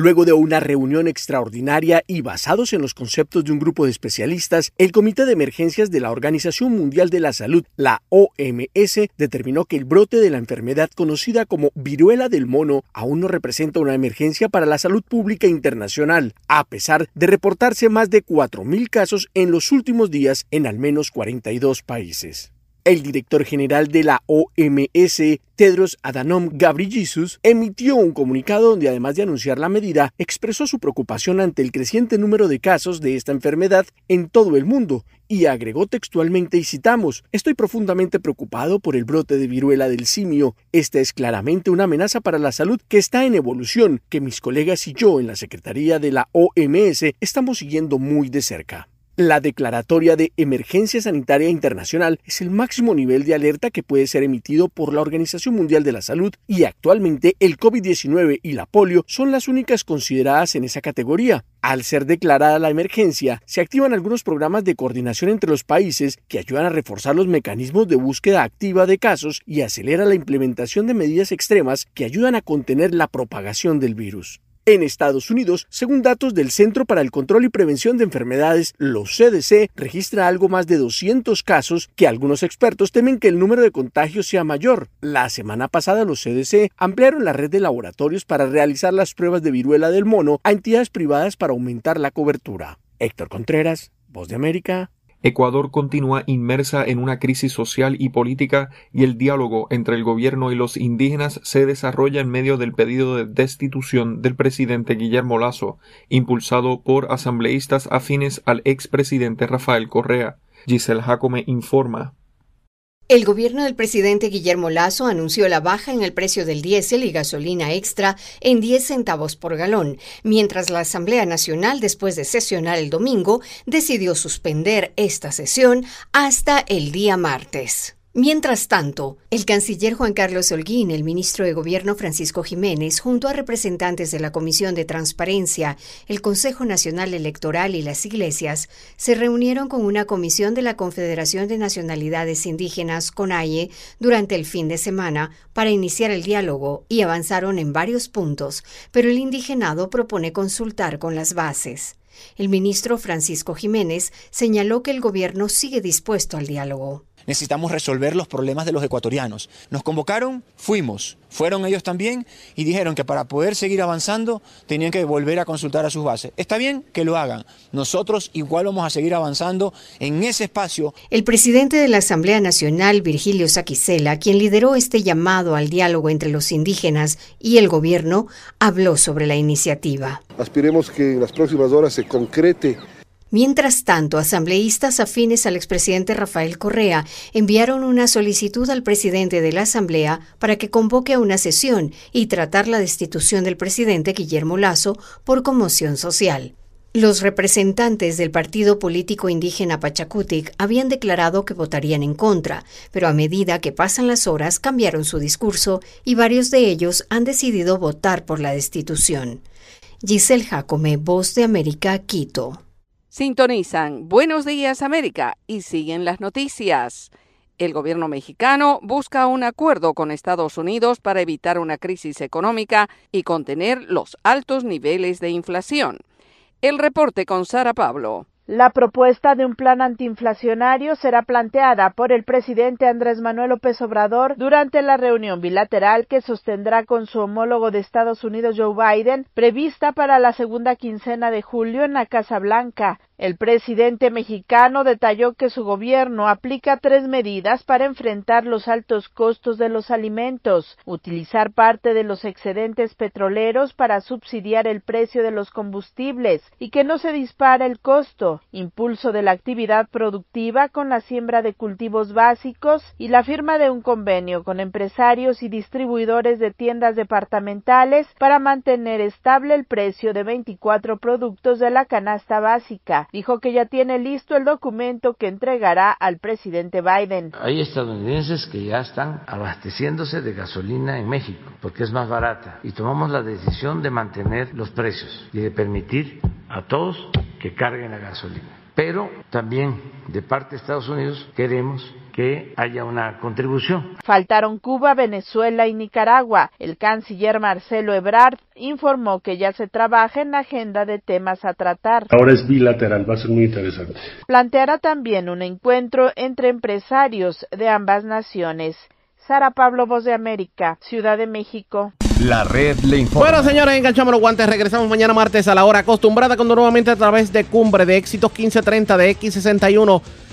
Luego de una reunión extraordinaria y basados en los conceptos de un grupo de especialistas, el Comité de Emergencias de la Organización Mundial de la Salud, la OMS, determinó que el brote de la enfermedad conocida como viruela del mono aún no representa una emergencia para la salud pública internacional, a pesar de reportarse más de 4.000 casos en los últimos días en al menos 42 países. El director general de la OMS, Tedros Adhanom Ghebreyesus, emitió un comunicado donde además de anunciar la medida, expresó su preocupación ante el creciente número de casos de esta enfermedad en todo el mundo y agregó textualmente y citamos, estoy profundamente preocupado por el brote de viruela del simio. Esta es claramente una amenaza para la salud que está en evolución, que mis colegas y yo en la Secretaría de la OMS estamos siguiendo muy de cerca. La declaratoria de emergencia sanitaria internacional es el máximo nivel de alerta que puede ser emitido por la Organización Mundial de la Salud y actualmente el COVID-19 y la polio son las únicas consideradas en esa categoría. Al ser declarada la emergencia, se activan algunos programas de coordinación entre los países que ayudan a reforzar los mecanismos de búsqueda activa de casos y acelera la implementación de medidas extremas que ayudan a contener la propagación del virus. En Estados Unidos, según datos del Centro para el Control y Prevención de Enfermedades, los CDC registra algo más de 200 casos que algunos expertos temen que el número de contagios sea mayor. La semana pasada los CDC ampliaron la red de laboratorios para realizar las pruebas de viruela del mono a entidades privadas para aumentar la cobertura. Héctor Contreras, Voz de América, Ecuador continúa inmersa en una crisis social y política y el diálogo entre el gobierno y los indígenas se desarrolla en medio del pedido de destitución del presidente Guillermo Lazo, impulsado por asambleístas afines al expresidente Rafael Correa. Giselle Jacome informa. El gobierno del presidente Guillermo Lazo anunció la baja en el precio del diésel y gasolina extra en 10 centavos por galón, mientras la Asamblea Nacional, después de sesionar el domingo, decidió suspender esta sesión hasta el día martes. Mientras tanto, el canciller Juan Carlos Holguín, el ministro de Gobierno Francisco Jiménez, junto a representantes de la Comisión de Transparencia, el Consejo Nacional Electoral y las iglesias, se reunieron con una comisión de la Confederación de Nacionalidades Indígenas, CONAIE, durante el fin de semana para iniciar el diálogo y avanzaron en varios puntos, pero el indigenado propone consultar con las bases. El ministro Francisco Jiménez señaló que el gobierno sigue dispuesto al diálogo necesitamos resolver los problemas de los ecuatorianos. Nos convocaron, fuimos, fueron ellos también y dijeron que para poder seguir avanzando tenían que volver a consultar a sus bases. Está bien que lo hagan. Nosotros igual vamos a seguir avanzando en ese espacio. El presidente de la Asamblea Nacional, Virgilio Saquicela, quien lideró este llamado al diálogo entre los indígenas y el gobierno, habló sobre la iniciativa. Aspiremos que en las próximas horas se concrete Mientras tanto, asambleístas afines al expresidente Rafael Correa enviaron una solicitud al presidente de la Asamblea para que convoque a una sesión y tratar la destitución del presidente Guillermo Lazo por conmoción social. Los representantes del partido político indígena Pachacutic habían declarado que votarían en contra, pero a medida que pasan las horas cambiaron su discurso y varios de ellos han decidido votar por la destitución. Giselle Jacome, Voz de América, Quito. Sintonizan Buenos Días América y siguen las noticias. El gobierno mexicano busca un acuerdo con Estados Unidos para evitar una crisis económica y contener los altos niveles de inflación. El reporte con Sara Pablo. La propuesta de un plan antiinflacionario será planteada por el presidente Andrés Manuel López Obrador durante la reunión bilateral que sostendrá con su homólogo de Estados Unidos Joe Biden, prevista para la segunda quincena de julio en la Casa Blanca. El presidente mexicano detalló que su gobierno aplica tres medidas para enfrentar los altos costos de los alimentos, utilizar parte de los excedentes petroleros para subsidiar el precio de los combustibles y que no se dispara el costo, impulso de la actividad productiva con la siembra de cultivos básicos y la firma de un convenio con empresarios y distribuidores de tiendas departamentales para mantener estable el precio de 24 productos de la canasta básica dijo que ya tiene listo el documento que entregará al presidente Biden. Hay estadounidenses que ya están abasteciéndose de gasolina en México porque es más barata y tomamos la decisión de mantener los precios y de permitir a todos que carguen la gasolina. Pero también de parte de Estados Unidos queremos que haya una contribución. Faltaron Cuba, Venezuela y Nicaragua. El canciller Marcelo Ebrard informó que ya se trabaja en la agenda de temas a tratar. Ahora es bilateral, va a ser muy interesante. Planteará también un encuentro entre empresarios de ambas naciones. Sara Pablo, Voz de América, Ciudad de México. La red le informa. Bueno, señores, enganchamos los guantes. Regresamos mañana martes a la hora acostumbrada, cuando nuevamente a través de Cumbre de Éxitos 1530 de X61